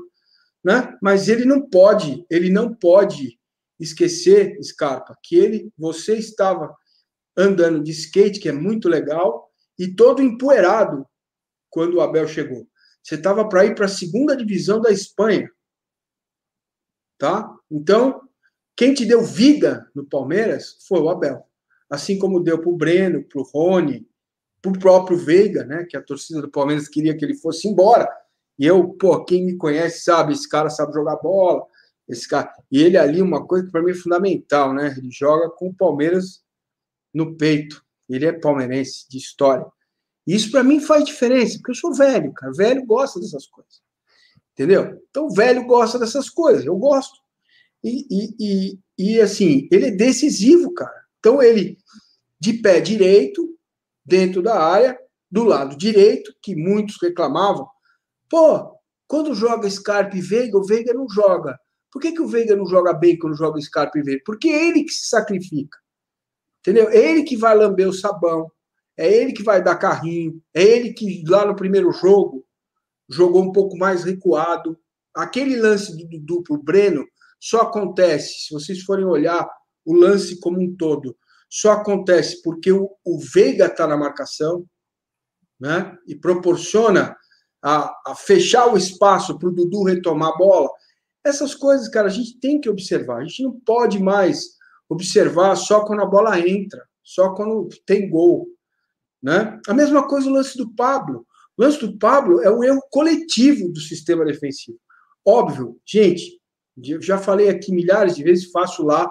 né? Mas ele não pode, ele não pode esquecer, Scarpa, que ele, você estava andando de skate, que é muito legal, e todo empoeirado quando o Abel chegou. Você estava para ir para a segunda divisão da Espanha. Tá? Então, quem te deu vida no Palmeiras foi o Abel. Assim como deu para o Breno, para o Rony, para o próprio Veiga, né? Que a torcida do Palmeiras queria que ele fosse embora. E eu, pô, quem me conhece sabe, esse cara sabe jogar bola. Esse cara. E ele ali, uma coisa que para mim é fundamental, né? Ele joga com o Palmeiras no peito. Ele é palmeirense de história. Isso para mim faz diferença, porque eu sou velho, cara. Velho gosta dessas coisas. Entendeu? Então, velho gosta dessas coisas. Eu gosto. E, e, e, e, assim, ele é decisivo, cara. Então, ele, de pé direito, dentro da área, do lado direito, que muitos reclamavam. Pô, quando joga Scarpa e Veiga, o Veiga não joga. Por que, que o Veiga não joga bem quando joga Scarpa e Veiga? Porque é ele que se sacrifica. Entendeu? É ele que vai lamber o sabão. É ele que vai dar carrinho. É ele que, lá no primeiro jogo, jogou um pouco mais recuado. Aquele lance do Dudu pro Breno só acontece, se vocês forem olhar o lance como um todo, só acontece porque o, o Veiga está na marcação, né? E proporciona a, a fechar o espaço para o Dudu retomar a bola. Essas coisas, cara, a gente tem que observar. A gente não pode mais observar só quando a bola entra, só quando tem gol. Né? A mesma coisa o lance do Pablo. O lance do Pablo é um erro coletivo do sistema defensivo. Óbvio, gente, já falei aqui milhares de vezes, faço lá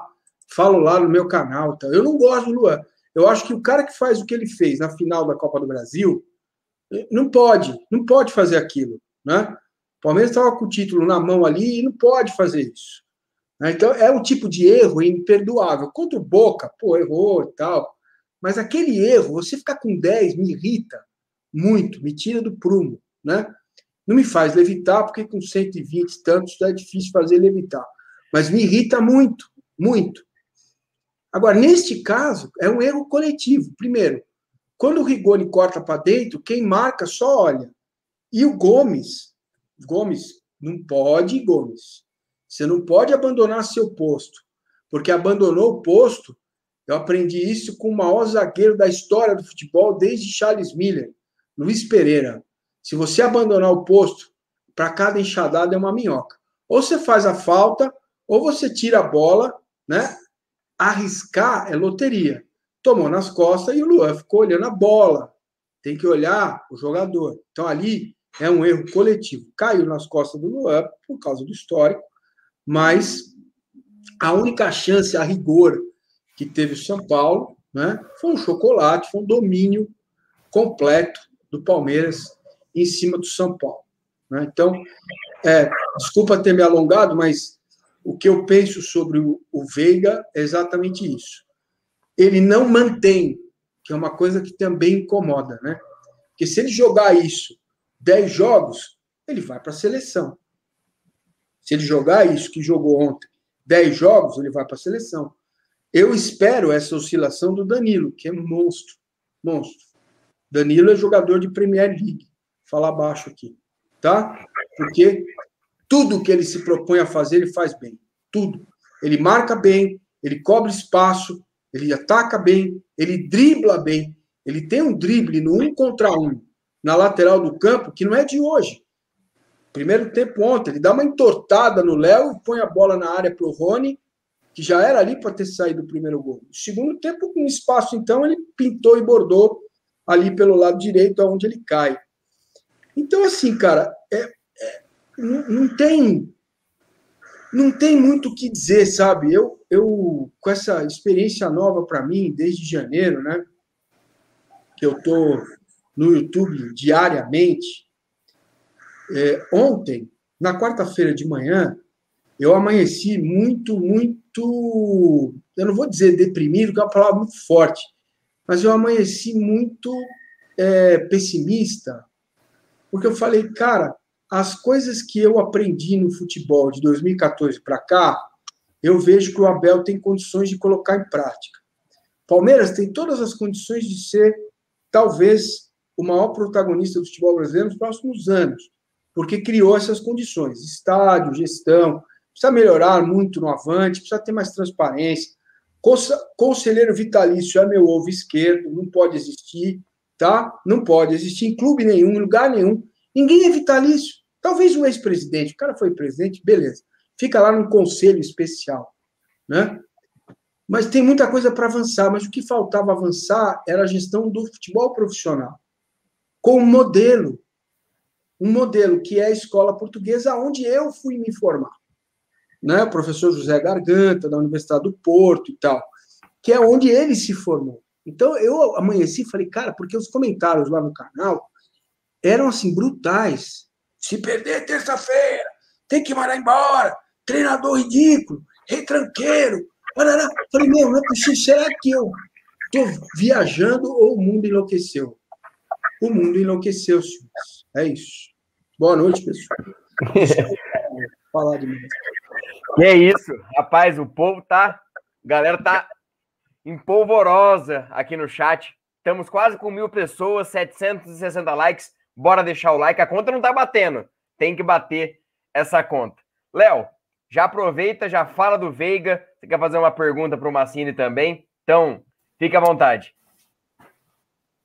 falo lá no meu canal. Tá? Eu não gosto do Luan. Eu acho que o cara que faz o que ele fez na final da Copa do Brasil não pode, não pode fazer aquilo. Né? O Palmeiras estava com o título na mão ali e não pode fazer isso. Né? Então é um tipo de erro imperdoável. Contra o Boca, pô, errou e tal. Mas aquele erro, você ficar com 10 me irrita muito, me tira do prumo, né? Não me faz levitar, porque com 120 e tantos é difícil fazer levitar. Mas me irrita muito, muito. Agora, neste caso, é um erro coletivo. Primeiro, quando o Rigoni corta para dentro, quem marca só olha. E o Gomes, Gomes, não pode, Gomes. Você não pode abandonar seu posto, porque abandonou o posto. Eu aprendi isso com o maior zagueiro da história do futebol desde Charles Miller, Luiz Pereira. Se você abandonar o posto, para cada enxadada é uma minhoca. Ou você faz a falta, ou você tira a bola, né? Arriscar é loteria. Tomou nas costas e o Luan ficou olhando a bola. Tem que olhar o jogador. Então ali é um erro coletivo. Caiu nas costas do Luan por causa do histórico, mas a única chance a rigor que teve o São Paulo né, foi um chocolate, foi um domínio completo do Palmeiras em cima do São Paulo. Né? Então, é, desculpa ter me alongado, mas o que eu penso sobre o, o Veiga é exatamente isso. Ele não mantém, que é uma coisa que também incomoda, né? Porque se ele jogar isso 10 jogos, ele vai para a seleção. Se ele jogar isso que jogou ontem, 10 jogos, ele vai para a seleção. Eu espero essa oscilação do Danilo, que é monstro. Monstro. Danilo é jogador de Premier League. Falar baixo aqui, tá? Porque tudo que ele se propõe a fazer, ele faz bem. Tudo. Ele marca bem, ele cobre espaço, ele ataca bem, ele dribla bem. Ele tem um drible no um contra um na lateral do campo que não é de hoje. Primeiro tempo ontem, ele dá uma entortada no Léo e põe a bola na área para o Rony, que já era ali para ter saído o primeiro gol. Segundo tempo, com espaço, então, ele pintou e bordou ali pelo lado direito, aonde ele cai. Então, assim, cara, é, não, não tem não tem muito o que dizer, sabe? Eu, eu com essa experiência nova para mim desde janeiro, né? Que eu tô no YouTube diariamente. É, ontem, na quarta-feira de manhã, eu amanheci muito, muito. Eu não vou dizer deprimido, que é uma palavra muito forte, mas eu amanheci muito é, pessimista, porque eu falei, cara, as coisas que eu aprendi no futebol de 2014 para cá, eu vejo que o Abel tem condições de colocar em prática. Palmeiras tem todas as condições de ser, talvez, o maior protagonista do futebol brasileiro nos próximos anos, porque criou essas condições: estádio, gestão, precisa melhorar muito no avante, precisa ter mais transparência. Conselheiro vitalício é meu ovo esquerdo, não pode existir, tá? Não pode existir em clube nenhum, em lugar nenhum. Ninguém é vitalício. Talvez um ex-presidente, o cara foi presidente, beleza. Fica lá num conselho especial, né? Mas tem muita coisa para avançar, mas o que faltava avançar era a gestão do futebol profissional. Com um modelo. Um modelo que é a escola portuguesa, onde eu fui me formar. Né? O professor José Garganta, da Universidade do Porto e tal, que é onde ele se formou. Então eu amanheci e falei, cara, porque os comentários lá no canal eram assim brutais. Se perder terça-feira, tem que mandar embora, treinador ridículo, retranqueiro, Parará. Falei, meu, não é possível. Será que eu estou viajando ou o mundo enlouqueceu? O mundo enlouqueceu, senhores. É isso. Boa noite, pessoal. Falar de mim. Que é isso, rapaz. O povo tá. A galera tá empolvorosa aqui no chat. Estamos quase com mil pessoas, 760 likes. Bora deixar o like. A conta não tá batendo. Tem que bater essa conta. Léo, já aproveita, já fala do Veiga. Você quer fazer uma pergunta para o Massini também? Então, fique à vontade.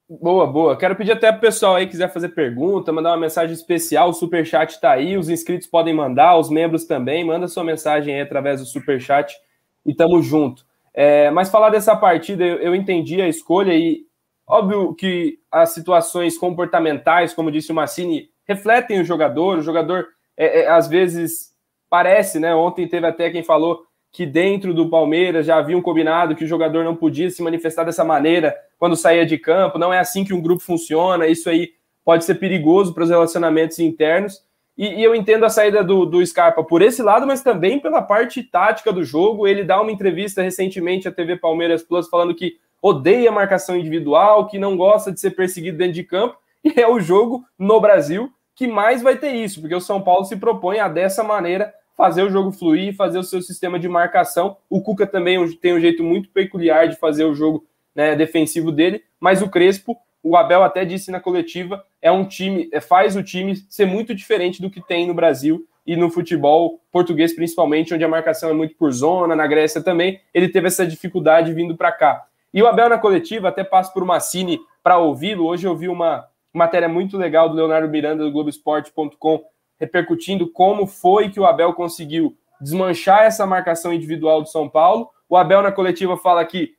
Boa, boa. Quero pedir até para o pessoal aí quiser fazer pergunta, mandar uma mensagem especial. O Superchat está aí, os inscritos podem mandar, os membros também. Manda sua mensagem aí através do Superchat e tamo junto. É, mas falar dessa partida, eu, eu entendi a escolha e óbvio que as situações comportamentais, como disse o Massini, refletem o jogador. O jogador, é, é, às vezes, parece, né? Ontem teve até quem falou que dentro do Palmeiras já havia um combinado que o jogador não podia se manifestar dessa maneira quando saía de campo. Não é assim que um grupo funciona. Isso aí pode ser perigoso para os relacionamentos internos. E, e, eu entendo a saída do, do Scarpa por esse lado, mas também pela parte tática do jogo. Ele dá uma entrevista recentemente à TV Palmeiras Plus falando que odeia marcação individual, que não gosta de ser perseguido dentro de campo. E é o jogo no Brasil que mais vai ter isso, porque o São Paulo se propõe a dessa maneira fazer o jogo fluir, fazer o seu sistema de marcação. O Cuca também tem um jeito muito peculiar de fazer o jogo né, defensivo dele, mas o Crespo, o Abel até disse na coletiva, é um time, é, faz o time ser muito diferente do que tem no Brasil e no futebol português principalmente, onde a marcação é muito por zona, na Grécia também, ele teve essa dificuldade vindo para cá. E o Abel na coletiva, até passo por Massini para ouvi-lo. Hoje eu vi uma matéria muito legal do Leonardo Miranda do Globoesporte.com repercutindo como foi que o Abel conseguiu desmanchar essa marcação individual do São Paulo. O Abel na coletiva fala que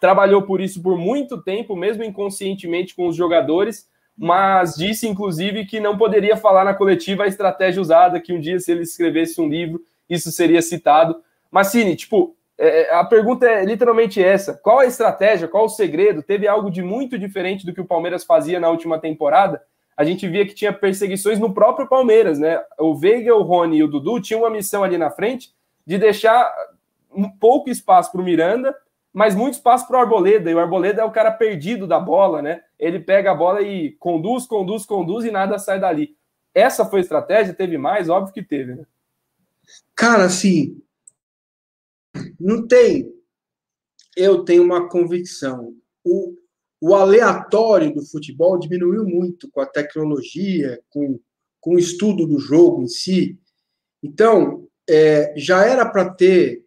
trabalhou por isso por muito tempo, mesmo inconscientemente com os jogadores, mas disse inclusive que não poderia falar na coletiva a estratégia usada, que um dia se ele escrevesse um livro, isso seria citado. Mas Cine, tipo, é, a pergunta é literalmente essa: qual a estratégia, qual o segredo? Teve algo de muito diferente do que o Palmeiras fazia na última temporada? A gente via que tinha perseguições no próprio Palmeiras, né? O Veiga, o Rony e o Dudu tinham uma missão ali na frente de deixar um pouco espaço para o Miranda, mas muito espaço para o Arboleda. E o Arboleda é o cara perdido da bola, né? Ele pega a bola e conduz, conduz, conduz e nada sai dali. Essa foi a estratégia? Teve mais? Óbvio que teve, né? Cara, assim, não tem. Eu tenho uma convicção. O, o aleatório do futebol diminuiu muito com a tecnologia, com, com o estudo do jogo em si. Então, é, já era para ter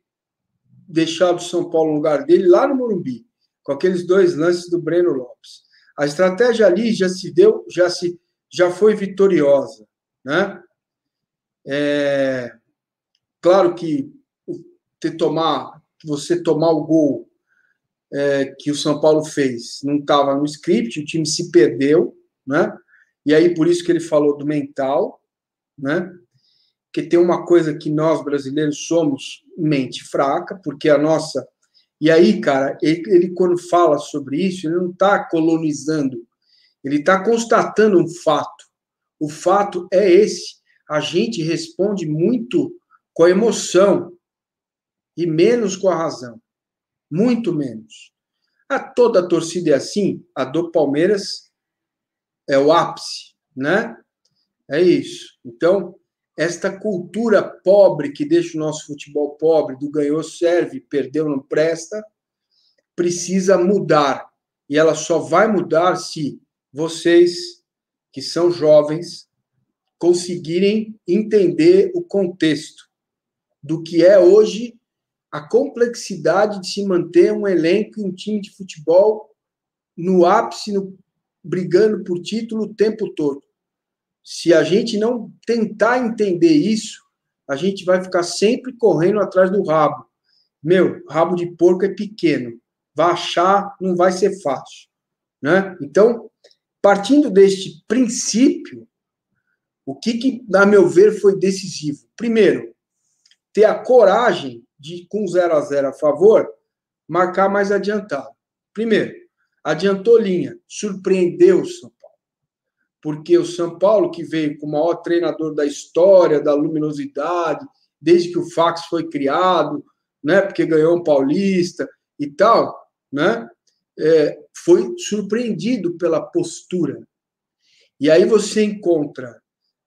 deixado o São Paulo no lugar dele lá no Morumbi, com aqueles dois lances do Breno Lopes. A estratégia ali já se deu, já se já foi vitoriosa, né? É, claro que ter tomar, você tomar o gol é, que o São Paulo fez não estava no script, o time se perdeu, né? E aí por isso que ele falou do mental, né? Que tem uma coisa que nós brasileiros somos mente fraca, porque a nossa e aí, cara, ele, ele quando fala sobre isso, ele não está colonizando, ele está constatando um fato. O fato é esse: a gente responde muito com a emoção e menos com a razão muito menos. A toda a torcida é assim, a do Palmeiras é o ápice, né? É isso. Então, esta cultura pobre que deixa o nosso futebol pobre, do ganhou serve, perdeu não presta, precisa mudar. E ela só vai mudar se vocês, que são jovens, conseguirem entender o contexto do que é hoje a complexidade de se manter um elenco e um time de futebol no ápice, no, brigando por título o tempo todo. Se a gente não tentar entender isso, a gente vai ficar sempre correndo atrás do rabo. Meu, rabo de porco é pequeno. Vai achar, não vai ser fácil. Né? Então, partindo deste princípio, o que, que, a meu ver, foi decisivo? Primeiro, ter a coragem de, com 0 a 0 a favor, marcar mais adiantado. Primeiro, adiantou linha, surpreendeu o São Paulo. Porque o São Paulo, que veio com o maior treinador da história, da luminosidade, desde que o fax foi criado, né, porque ganhou um paulista e tal, né, é, foi surpreendido pela postura. E aí você encontra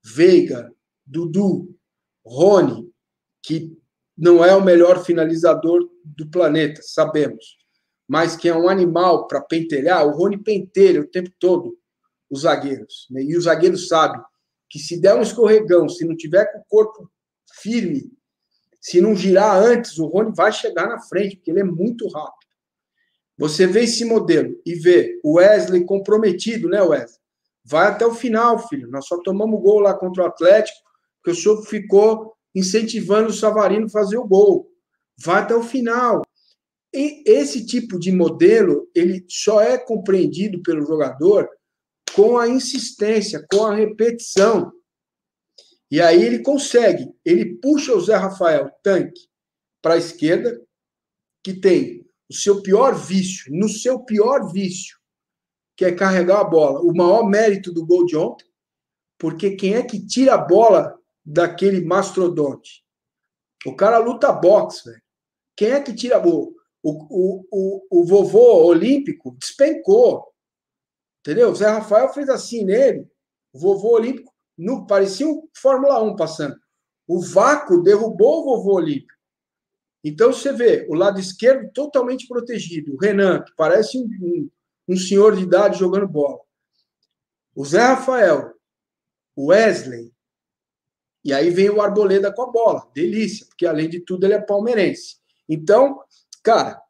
Veiga, Dudu, Rony, que não é o melhor finalizador do planeta, sabemos, mas que é um animal para pentelhar, o Rony pentelha o tempo todo os zagueiros. Né? E o zagueiro sabe que se der um escorregão, se não tiver com o corpo firme, se não girar antes, o Rony vai chegar na frente, porque ele é muito rápido. Você vê esse modelo e vê o Wesley comprometido, né, Wesley? Vai até o final, filho. Nós só tomamos gol lá contra o Atlético, porque o senhor ficou incentivando o Savarino a fazer o gol. Vai até o final. E esse tipo de modelo, ele só é compreendido pelo jogador com a insistência, com a repetição. E aí ele consegue, ele puxa o Zé Rafael tanque para a esquerda, que tem o seu pior vício, no seu pior vício, que é carregar a bola. O maior mérito do gol de ontem, porque quem é que tira a bola daquele mastrodonte. O cara luta boxe, velho. Quem é que tira o, o, o, o vovô olímpico? Despencou. Entendeu? O Zé Rafael fez assim nele. O vovô olímpico no, parecia um Fórmula 1 passando. O vácuo derrubou o vovô olímpico. Então você vê o lado esquerdo totalmente protegido. O Renan, que parece um, um, um senhor de idade jogando bola. O Zé Rafael, o Wesley, e aí vem o Arboleda com a bola. Delícia, porque além de tudo ele é palmeirense. Então, cara,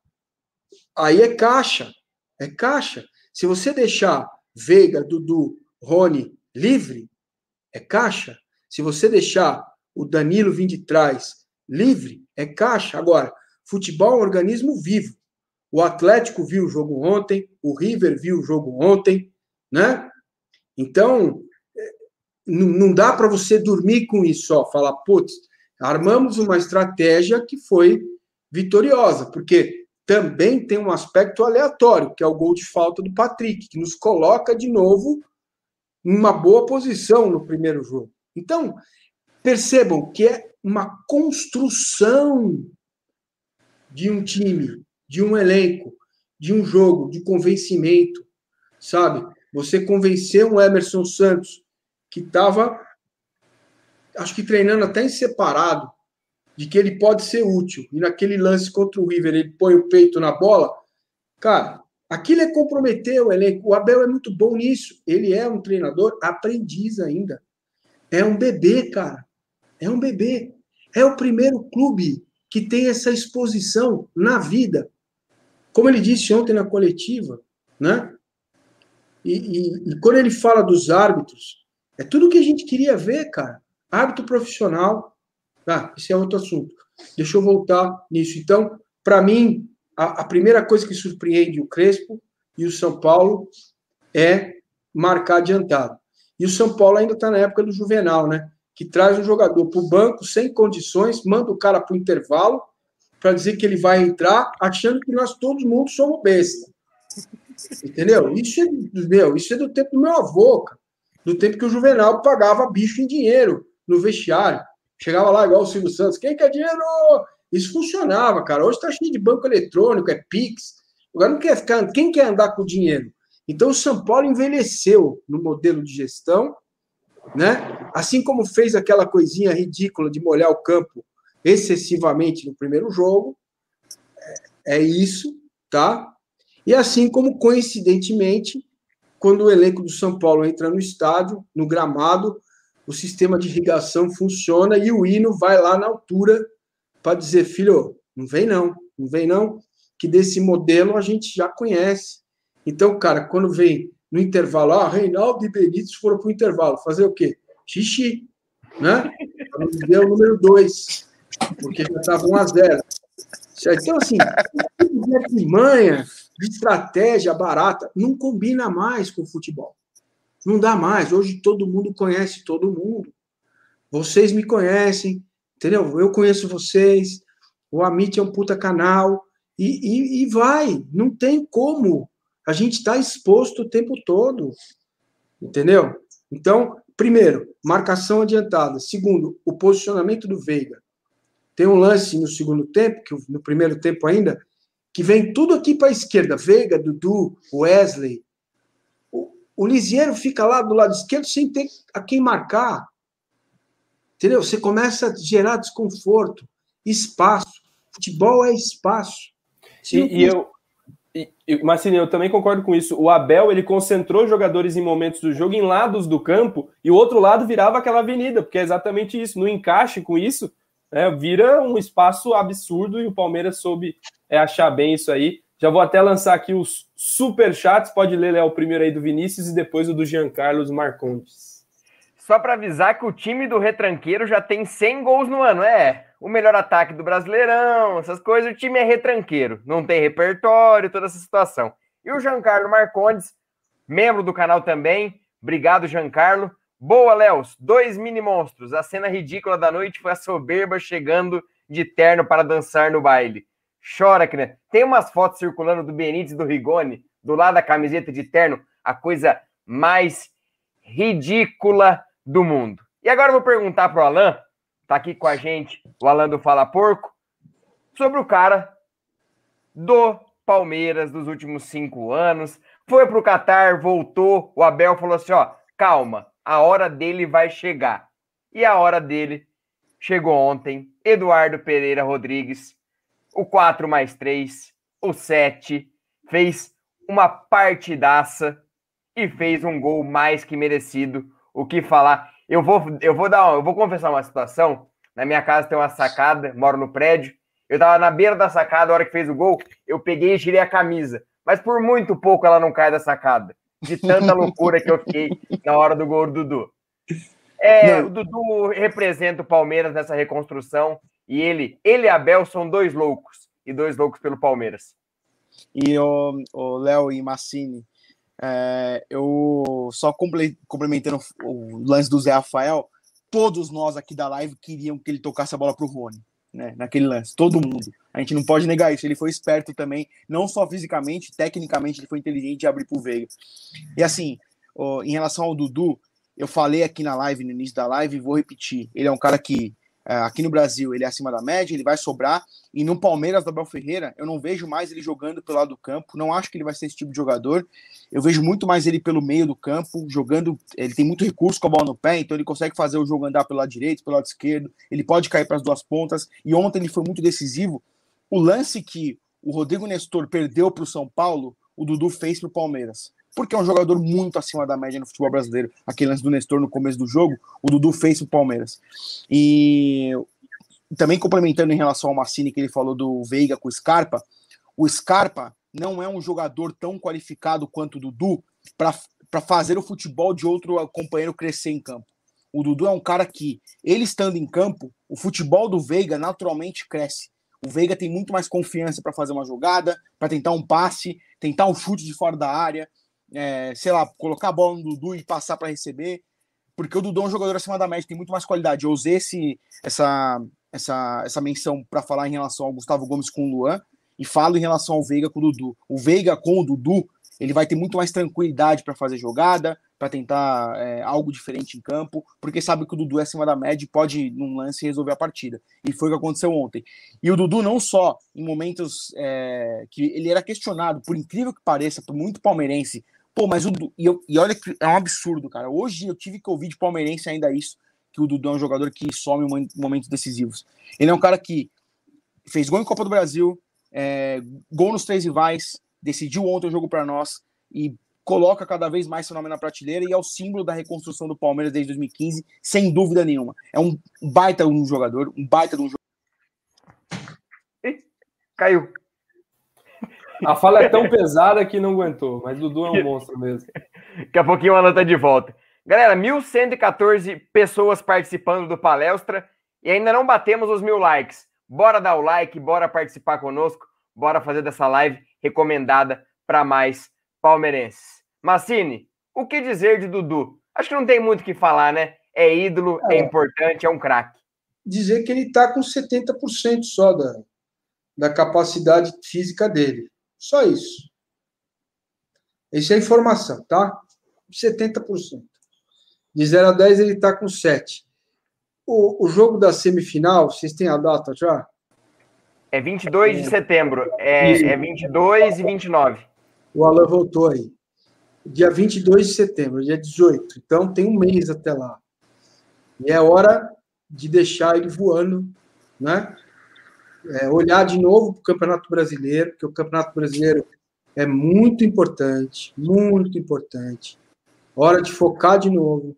aí é caixa. É caixa. Se você deixar Veiga, Dudu, Rony livre, é caixa. Se você deixar o Danilo vir de trás livre, é caixa. Agora, futebol é um organismo vivo. O Atlético viu o jogo ontem, o River viu o jogo ontem, né? Então, não, não dá para você dormir com isso só, falar, putz, armamos uma estratégia que foi vitoriosa, porque também tem um aspecto aleatório, que é o gol de falta do Patrick, que nos coloca de novo em uma boa posição no primeiro jogo. Então, percebam que é uma construção de um time, de um elenco, de um jogo, de convencimento, sabe? Você convencer um Emerson Santos que estava, acho que treinando até em separado, de que ele pode ser útil. E naquele lance contra o River, ele põe o peito na bola. Cara, aquilo é comprometer o elenco. O Abel é muito bom nisso. Ele é um treinador aprendiz ainda. É um bebê, cara. É um bebê. É o primeiro clube que tem essa exposição na vida. Como ele disse ontem na coletiva, né? E, e, e quando ele fala dos árbitros, é tudo que a gente queria ver, cara. Hábito profissional. Ah, esse é outro assunto. Deixa eu voltar nisso. Então, para mim, a, a, primeira coisa que surpreende o Crespo e o São Paulo é marcar adiantado. E o São Paulo ainda está na época do Juvenal, né? Que traz um jogador para o banco sem condições, manda o cara para o intervalo para dizer que ele vai entrar, achando que nós todos mundo somos besta. Entendeu? Isso é, meu, isso é do tempo do meu avô, cara do tempo que o Juvenal pagava bicho em dinheiro no vestiário. Chegava lá igual o Silvio Santos, quem quer dinheiro? Isso funcionava, cara. Hoje está cheio de banco eletrônico, é Pix. Agora não quer ficar. Quem quer andar com dinheiro? Então o São Paulo envelheceu no modelo de gestão né? Assim como fez aquela coisinha ridícula de molhar o campo excessivamente no primeiro jogo, é, é isso, tá? E assim como coincidentemente, quando o elenco do São Paulo entra no estádio, no gramado, o sistema de irrigação funciona e o hino vai lá na altura para dizer, filho, não vem não, não vem não, que desse modelo a gente já conhece. Então, cara, quando vem no intervalo, ah, Reinaldo e Benítez foram para o intervalo, fazer o quê? Xixi, né? Deu o número 2, porque já estava 1 a 0. Então, assim, de manha, de estratégia barata, não combina mais com o futebol. Não dá mais. Hoje todo mundo conhece todo mundo. Vocês me conhecem, entendeu? Eu conheço vocês. O Amit é um puta canal. E, e, e vai. Não tem como. A gente está exposto o tempo todo. Entendeu? Então, primeiro, marcação adiantada. Segundo, o posicionamento do Veiga. Tem um lance no segundo tempo, que no primeiro tempo ainda, que vem tudo aqui para a esquerda. Veiga, Dudu, Wesley, o Lisieiro fica lá do lado esquerdo sem ter a quem marcar. Entendeu? Você começa a gerar desconforto, espaço. Futebol é espaço. E, e, eu, e, Marcinho, eu também concordo com isso. O Abel ele concentrou jogadores em momentos do jogo em lados do campo e o outro lado virava aquela avenida, porque é exatamente isso. No encaixe com isso, né, vira um espaço absurdo e o Palmeiras soube é, achar bem isso aí. Já vou até lançar aqui os super chats. Pode ler, Léo, o primeiro aí do Vinícius e depois o do Giancarlo Marcondes. Só para avisar que o time do Retranqueiro já tem 100 gols no ano. É, o melhor ataque do Brasileirão, essas coisas. O time é retranqueiro, não tem repertório, toda essa situação. E o Giancarlo Marcondes, membro do canal também. Obrigado, Giancarlo. Boa, Léo. Dois mini monstros. A cena ridícula da noite foi a soberba chegando de terno para dançar no baile. Chora, né? Tem umas fotos circulando do Benítez e do Rigoni, do lado da camiseta de terno, a coisa mais ridícula do mundo. E agora eu vou perguntar pro Alan, tá aqui com a gente, o Alan do Fala Porco, sobre o cara do Palmeiras dos últimos cinco anos. Foi pro Catar, voltou, o Abel falou assim: ó, calma, a hora dele vai chegar. E a hora dele chegou ontem. Eduardo Pereira Rodrigues o 4 mais 3, o 7, fez uma partidaça e fez um gol mais que merecido. O que falar? Eu vou, eu vou dar, eu vou confessar uma situação. Na minha casa tem uma sacada, moro no prédio. Eu tava na beira da sacada, a hora que fez o gol, eu peguei e tirei a camisa. Mas por muito pouco ela não cai da sacada. De tanta loucura que eu fiquei na hora do gol do Dudu. É, o Dudu representa o Palmeiras nessa reconstrução. E ele, ele e Abel são dois loucos. E dois loucos pelo Palmeiras. E o Léo e Massini, é, eu só complementando o lance do Zé Rafael, todos nós aqui da live queriam que ele tocasse a bola para o Rony, né, naquele lance, todo mundo. A gente não pode negar isso. Ele foi esperto também, não só fisicamente, tecnicamente, ele foi inteligente e abriu para o Veiga. E assim, em relação ao Dudu, eu falei aqui na live, no início da live, e vou repetir. Ele é um cara que aqui no Brasil ele é acima da média, ele vai sobrar. E no Palmeiras do Abel Ferreira, eu não vejo mais ele jogando pelo lado do campo. Não acho que ele vai ser esse tipo de jogador. Eu vejo muito mais ele pelo meio do campo, jogando. Ele tem muito recurso com a bola no pé, então ele consegue fazer o jogo andar pelo lado direito, pelo lado esquerdo. Ele pode cair para as duas pontas. E ontem ele foi muito decisivo. O lance que o Rodrigo Nestor perdeu para o São Paulo, o Dudu fez para o Palmeiras porque é um jogador muito acima da média no futebol brasileiro. Aquele lance do Nestor no começo do jogo, o Dudu fez o Palmeiras. E também complementando em relação ao Massini, que ele falou do Veiga com o Scarpa, o Scarpa não é um jogador tão qualificado quanto o Dudu para fazer o futebol de outro companheiro crescer em campo. O Dudu é um cara que, ele estando em campo, o futebol do Veiga naturalmente cresce. O Veiga tem muito mais confiança para fazer uma jogada, para tentar um passe, tentar um chute de fora da área é, sei lá, colocar a bola no Dudu e passar para receber, porque o Dudu é um jogador acima da média, tem muito mais qualidade. Eu usei esse, essa, essa, essa menção para falar em relação ao Gustavo Gomes com o Luan e falo em relação ao Veiga com o Dudu. O Veiga com o Dudu, ele vai ter muito mais tranquilidade para fazer jogada, para tentar é, algo diferente em campo, porque sabe que o Dudu é acima da média e pode, num lance, resolver a partida. E foi o que aconteceu ontem. E o Dudu, não só em momentos é, que ele era questionado, por incrível que pareça, por muito palmeirense, Pô, mas o e, eu, e olha que é um absurdo, cara. Hoje eu tive que ouvir de palmeirense ainda isso, que o Dudu é um jogador que some em momentos decisivos. Ele é um cara que fez gol em Copa do Brasil, é, gol nos três rivais, decidiu ontem o jogo para nós e coloca cada vez mais seu nome na prateleira e é o símbolo da reconstrução do Palmeiras desde 2015, sem dúvida nenhuma. É um baita um jogador, um baita de um jogador. Caiu. A fala é tão pesada que não aguentou, mas Dudu é um monstro mesmo. Daqui a pouquinho ela tá de volta. Galera, 1.114 pessoas participando do palestra e ainda não batemos os mil likes. Bora dar o like, bora participar conosco, bora fazer dessa live recomendada para mais palmeirenses. Massini, o que dizer de Dudu? Acho que não tem muito o que falar, né? É ídolo, é, é importante, é um craque. Dizer que ele está com 70% só da, da capacidade física dele. Só isso. Isso é informação, tá? 70%. De 0 a 10, ele está com 7. O, o jogo da semifinal, vocês têm a data já? É 22 de setembro. É, é 22 e 29. O Alan voltou aí. Dia 22 de setembro, dia 18. Então tem um mês até lá. E é hora de deixar ele voando, né? É, olhar de novo para o Campeonato Brasileiro, porque o Campeonato Brasileiro é muito importante, muito importante. Hora de focar de novo,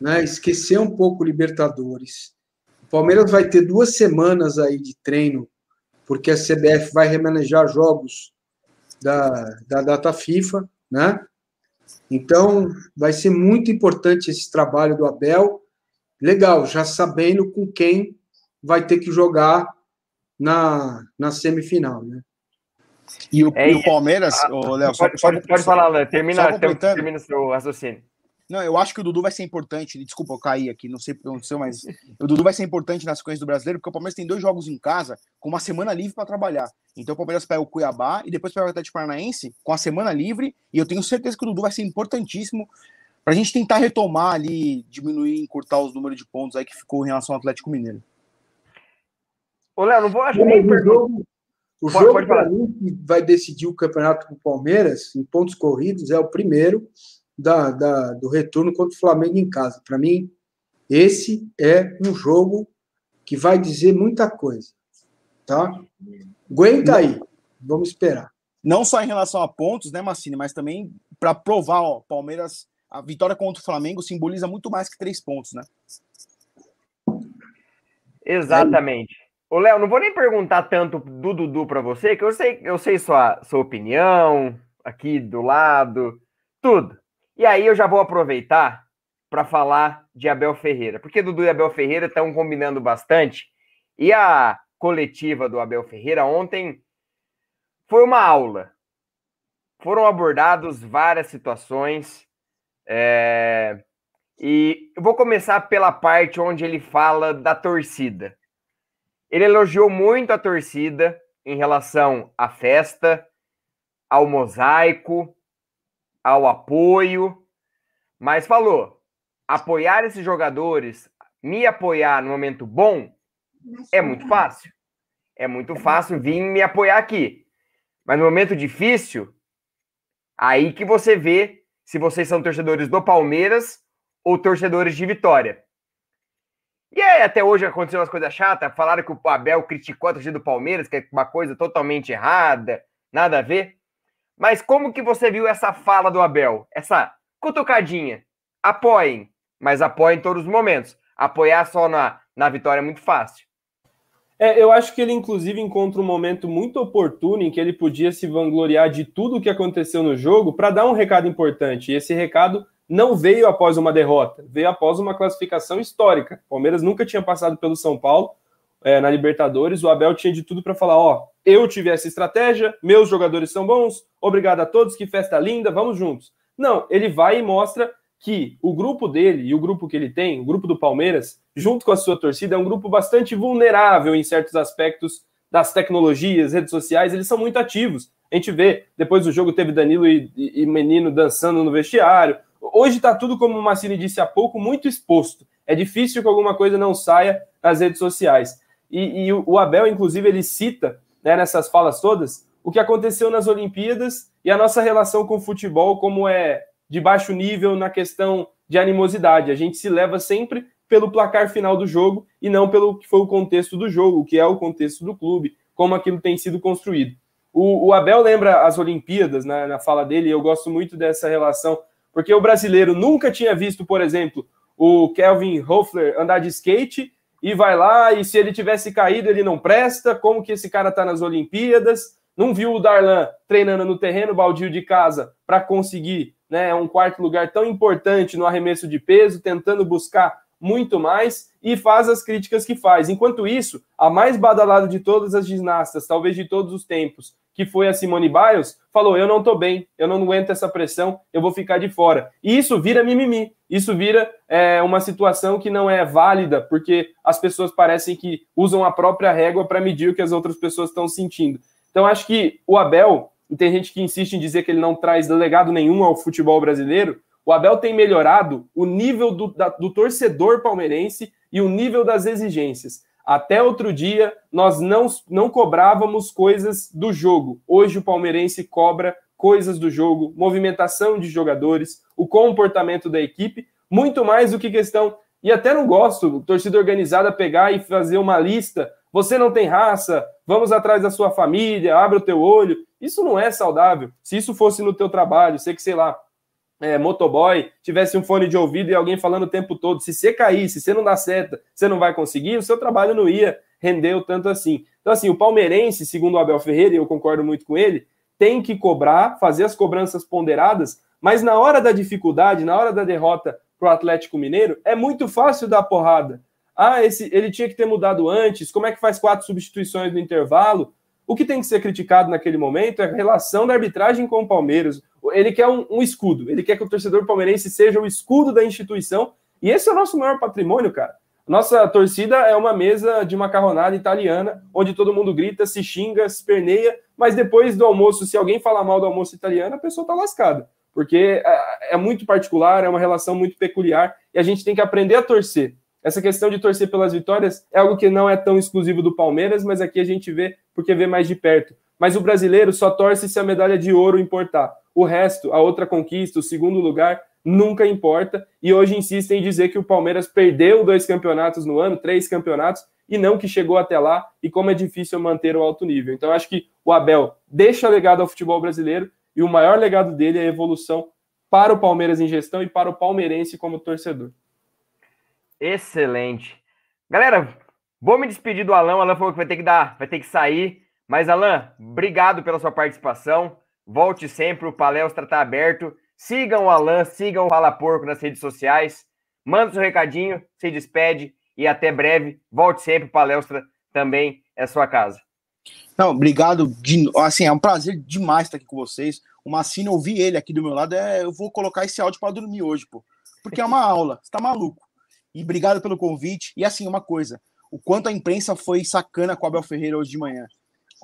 né? Esquecer um pouco o Libertadores. O Palmeiras vai ter duas semanas aí de treino, porque a CBF vai remanejar jogos da, da data FIFA, né? Então, vai ser muito importante esse trabalho do Abel. Legal, já sabendo com quem vai ter que jogar na, na semifinal, né? E o, é, e o Palmeiras, ah, Léo, pode, pode, pode falar, Léo, termina, termina seu raciocínio. Não, eu acho que o Dudu vai ser importante. Desculpa, eu caí aqui, não sei o que aconteceu, mas o Dudu vai ser importante na sequência do brasileiro, porque o Palmeiras tem dois jogos em casa com uma semana livre para trabalhar. Então o Palmeiras pega o Cuiabá e depois pega o Atlético Paranaense com a semana livre. E eu tenho certeza que o Dudu vai ser importantíssimo para a gente tentar retomar ali, diminuir, encurtar os números de pontos aí que ficou em relação ao Atlético Mineiro. Ô, Léo, não vou achar nem o jogo, o pode, jogo para mim que vai decidir o campeonato com o Palmeiras em pontos corridos é o primeiro da, da, do retorno contra o Flamengo em casa. Para mim, esse é um jogo que vai dizer muita coisa. Tá? Aguenta aí, vamos esperar. Não só em relação a pontos, né, Massini, mas também para provar, ó, Palmeiras, a vitória contra o Flamengo simboliza muito mais que três pontos, né? Exatamente. Ô, Léo, não vou nem perguntar tanto do Dudu para você, que eu sei, eu sei sua, sua opinião aqui do lado, tudo. E aí eu já vou aproveitar para falar de Abel Ferreira, porque Dudu e Abel Ferreira estão combinando bastante. E a coletiva do Abel Ferreira ontem foi uma aula. Foram abordados várias situações. É... E eu vou começar pela parte onde ele fala da torcida. Ele elogiou muito a torcida em relação à festa, ao mosaico, ao apoio, mas falou: apoiar esses jogadores, me apoiar no momento bom, é muito fácil. É muito fácil vir me apoiar aqui. Mas no momento difícil, aí que você vê se vocês são torcedores do Palmeiras ou torcedores de Vitória. E aí, até hoje aconteceu umas coisas chatas. Falaram que o Abel criticou a torcida do Palmeiras, que é uma coisa totalmente errada, nada a ver. Mas como que você viu essa fala do Abel? Essa cutucadinha? Apoiem, mas apoiem em todos os momentos. Apoiar só na, na vitória é muito fácil. É, eu acho que ele, inclusive, encontra um momento muito oportuno em que ele podia se vangloriar de tudo o que aconteceu no jogo para dar um recado importante. E esse recado não veio após uma derrota, veio após uma classificação histórica. O Palmeiras nunca tinha passado pelo São Paulo é, na Libertadores. O Abel tinha de tudo para falar: ó, eu tive essa estratégia, meus jogadores são bons, obrigado a todos, que festa linda, vamos juntos. Não, ele vai e mostra que o grupo dele e o grupo que ele tem, o grupo do Palmeiras, junto com a sua torcida, é um grupo bastante vulnerável em certos aspectos das tecnologias, redes sociais, eles são muito ativos. A gente vê, depois do jogo teve Danilo e, e, e Menino dançando no vestiário. Hoje está tudo, como o Massini disse há pouco, muito exposto. É difícil que alguma coisa não saia nas redes sociais. E, e o Abel, inclusive, ele cita né, nessas falas todas o que aconteceu nas Olimpíadas e a nossa relação com o futebol, como é de baixo nível na questão de animosidade. A gente se leva sempre pelo placar final do jogo e não pelo que foi o contexto do jogo, o que é o contexto do clube, como aquilo tem sido construído. O, o Abel lembra as Olimpíadas né, na fala dele, e eu gosto muito dessa relação, porque o brasileiro nunca tinha visto, por exemplo, o Kelvin Hoffler andar de skate e vai lá, e se ele tivesse caído, ele não presta, como que esse cara está nas Olimpíadas? Não viu o Darlan treinando no terreno baldio de casa para conseguir né, um quarto lugar tão importante no arremesso de peso, tentando buscar muito mais e faz as críticas que faz. Enquanto isso, a mais badalada de todas as ginastas, talvez de todos os tempos, que foi a Simone Biles, falou: Eu não estou bem, eu não aguento essa pressão, eu vou ficar de fora. E isso vira mimimi, isso vira é, uma situação que não é válida, porque as pessoas parecem que usam a própria régua para medir o que as outras pessoas estão sentindo. Então, acho que o Abel, e tem gente que insiste em dizer que ele não traz legado nenhum ao futebol brasileiro, o Abel tem melhorado o nível do, da, do torcedor palmeirense e o nível das exigências. Até outro dia, nós não, não cobrávamos coisas do jogo. Hoje, o palmeirense cobra coisas do jogo, movimentação de jogadores, o comportamento da equipe, muito mais do que questão. E até não gosto, torcida organizada, pegar e fazer uma lista. Você não tem raça, vamos atrás da sua família, abre o teu olho. Isso não é saudável. Se isso fosse no teu trabalho, sei que, sei lá, é, motoboy, tivesse um fone de ouvido e alguém falando o tempo todo, se você cair, se você não dá seta, você não vai conseguir, o seu trabalho não ia render o tanto assim. Então, assim, o palmeirense, segundo o Abel Ferreira, e eu concordo muito com ele, tem que cobrar, fazer as cobranças ponderadas, mas na hora da dificuldade, na hora da derrota para o Atlético Mineiro, é muito fácil dar porrada. Ah, esse, ele tinha que ter mudado antes, como é que faz quatro substituições no intervalo? O que tem que ser criticado naquele momento é a relação da arbitragem com o Palmeiras. Ele quer um, um, escudo, ele quer que o torcedor palmeirense seja o escudo da instituição, e esse é o nosso maior patrimônio, cara. Nossa torcida é uma mesa de macarronada italiana, onde todo mundo grita, se xinga, se perneia, mas depois do almoço, se alguém falar mal do almoço italiano, a pessoa tá lascada. Porque é, é muito particular, é uma relação muito peculiar, e a gente tem que aprender a torcer. Essa questão de torcer pelas vitórias é algo que não é tão exclusivo do Palmeiras, mas aqui a gente vê porque vê mais de perto. Mas o brasileiro só torce se a medalha de ouro importar. O resto, a outra conquista, o segundo lugar, nunca importa. E hoje insistem em dizer que o Palmeiras perdeu dois campeonatos no ano, três campeonatos, e não que chegou até lá, e como é difícil manter o alto nível. Então, acho que o Abel deixa legado ao futebol brasileiro, e o maior legado dele é a evolução para o Palmeiras em gestão e para o palmeirense como torcedor. Excelente. Galera, vou me despedir do Alan. O Alan falou que vai ter que dar, vai ter que sair. Mas, Alan, obrigado pela sua participação. Volte sempre, o palestra está aberto. Sigam o Alan, sigam o Fala Porco nas redes sociais. Manda seu recadinho, se despede e até breve. Volte sempre, o palestra também é sua casa. Não, obrigado. De, assim, é um prazer demais estar aqui com vocês. O Massino, ouvir ele aqui do meu lado, é, eu vou colocar esse áudio para dormir hoje, pô. Porque é uma aula. Você tá maluco. E obrigado pelo convite. E assim, uma coisa: o quanto a imprensa foi sacana com o Abel Ferreira hoje de manhã.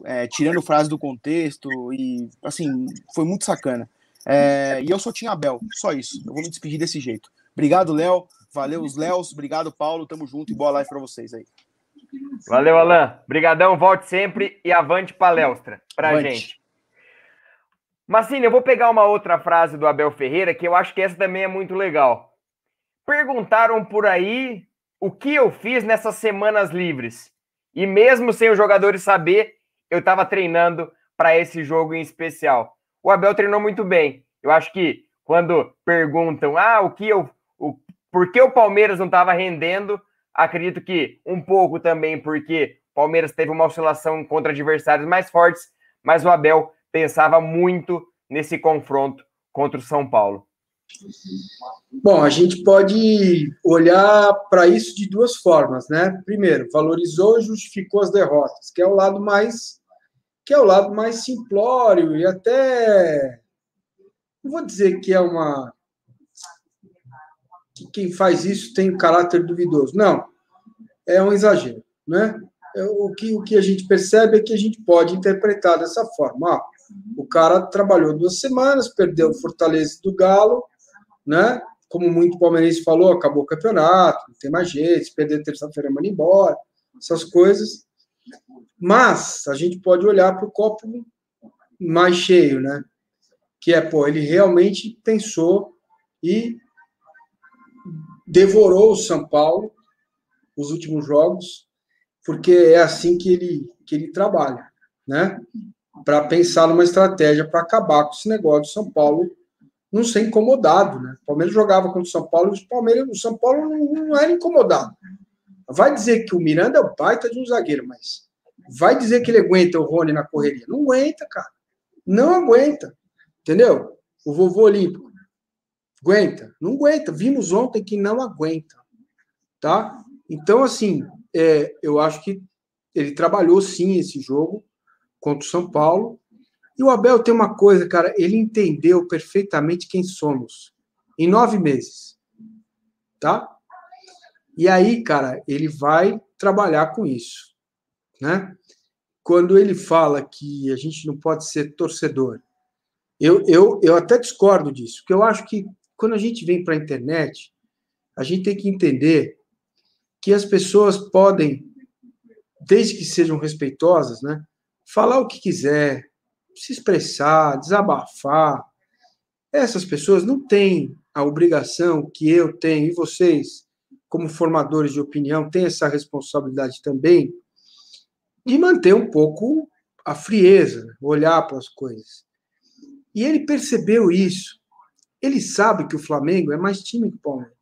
É, tirando frases do contexto e assim, foi muito sacana. É, e eu sou Tim Abel, só isso. Eu vou me despedir desse jeito. Obrigado, Léo. Valeu, os Léos. Obrigado, Paulo. Tamo junto e boa live para vocês aí. Valeu, Alan. Obrigadão, volte sempre e avante palestra pra avante. gente. Massini, eu vou pegar uma outra frase do Abel Ferreira que eu acho que essa também é muito legal. Perguntaram por aí o que eu fiz nessas semanas livres. E mesmo sem os jogadores saber, eu estava treinando para esse jogo em especial. O Abel treinou muito bem. Eu acho que quando perguntam, ah, o que eu. O, por que o Palmeiras não estava rendendo? Acredito que um pouco também porque o Palmeiras teve uma oscilação contra adversários mais fortes, mas o Abel pensava muito nesse confronto contra o São Paulo. Bom, a gente pode olhar para isso de duas formas, né? Primeiro, valorizou e justificou as derrotas, que é o lado mais que é o lado mais simplório e até não vou dizer que é uma que quem faz isso tem um caráter duvidoso. Não, é um exagero, né? É, o que, o que a gente percebe é que a gente pode interpretar dessa forma. O cara trabalhou duas semanas, perdeu o Fortaleza do Galo, né? Como muito palmeirense falou, acabou o campeonato, não tem mais jeito, se perder terça-feira, manda embora, essas coisas. Mas a gente pode olhar para o copo mais cheio, né? Que é, pô, ele realmente pensou e devorou o São Paulo os últimos jogos, porque é assim que ele, que ele trabalha, né? Para pensar numa estratégia para acabar com esse negócio do São Paulo não ser incomodado, né? O Palmeiras jogava contra o São Paulo e o Palmeiras, o São Paulo não, não era incomodado. Vai dizer que o Miranda é o baita de um zagueiro, mas vai dizer que ele aguenta o Rony na correria. Não aguenta, cara. Não aguenta. Entendeu? O vovô olímpico. Aguenta? Não aguenta. Vimos ontem que não aguenta. Tá? Então, assim, é, eu acho que ele trabalhou sim esse jogo contra o São Paulo. E o Abel tem uma coisa, cara, ele entendeu perfeitamente quem somos em nove meses. Tá? E aí, cara, ele vai trabalhar com isso. Né? Quando ele fala que a gente não pode ser torcedor, eu, eu, eu até discordo disso, porque eu acho que quando a gente vem para a internet, a gente tem que entender que as pessoas podem, desde que sejam respeitosas, né, falar o que quiser, se expressar, desabafar. Essas pessoas não têm a obrigação que eu tenho e vocês, como formadores de opinião, têm essa responsabilidade também de manter um pouco a frieza, olhar para as coisas. E ele percebeu isso. Ele sabe que o Flamengo é mais time que o Palmeiras.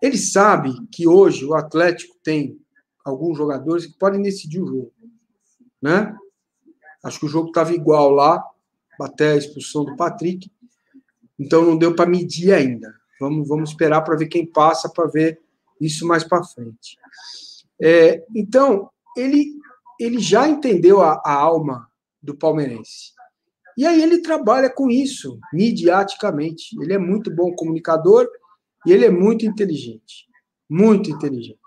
Ele sabe que hoje o Atlético tem alguns jogadores que podem decidir o jogo, né? Acho que o jogo estava igual lá, até a expulsão do Patrick. Então não deu para medir ainda. Vamos, vamos esperar para ver quem passa para ver isso mais para frente. É, então ele ele já entendeu a, a alma do palmeirense. E aí ele trabalha com isso, midiaticamente. Ele é muito bom comunicador e ele é muito inteligente, muito inteligente.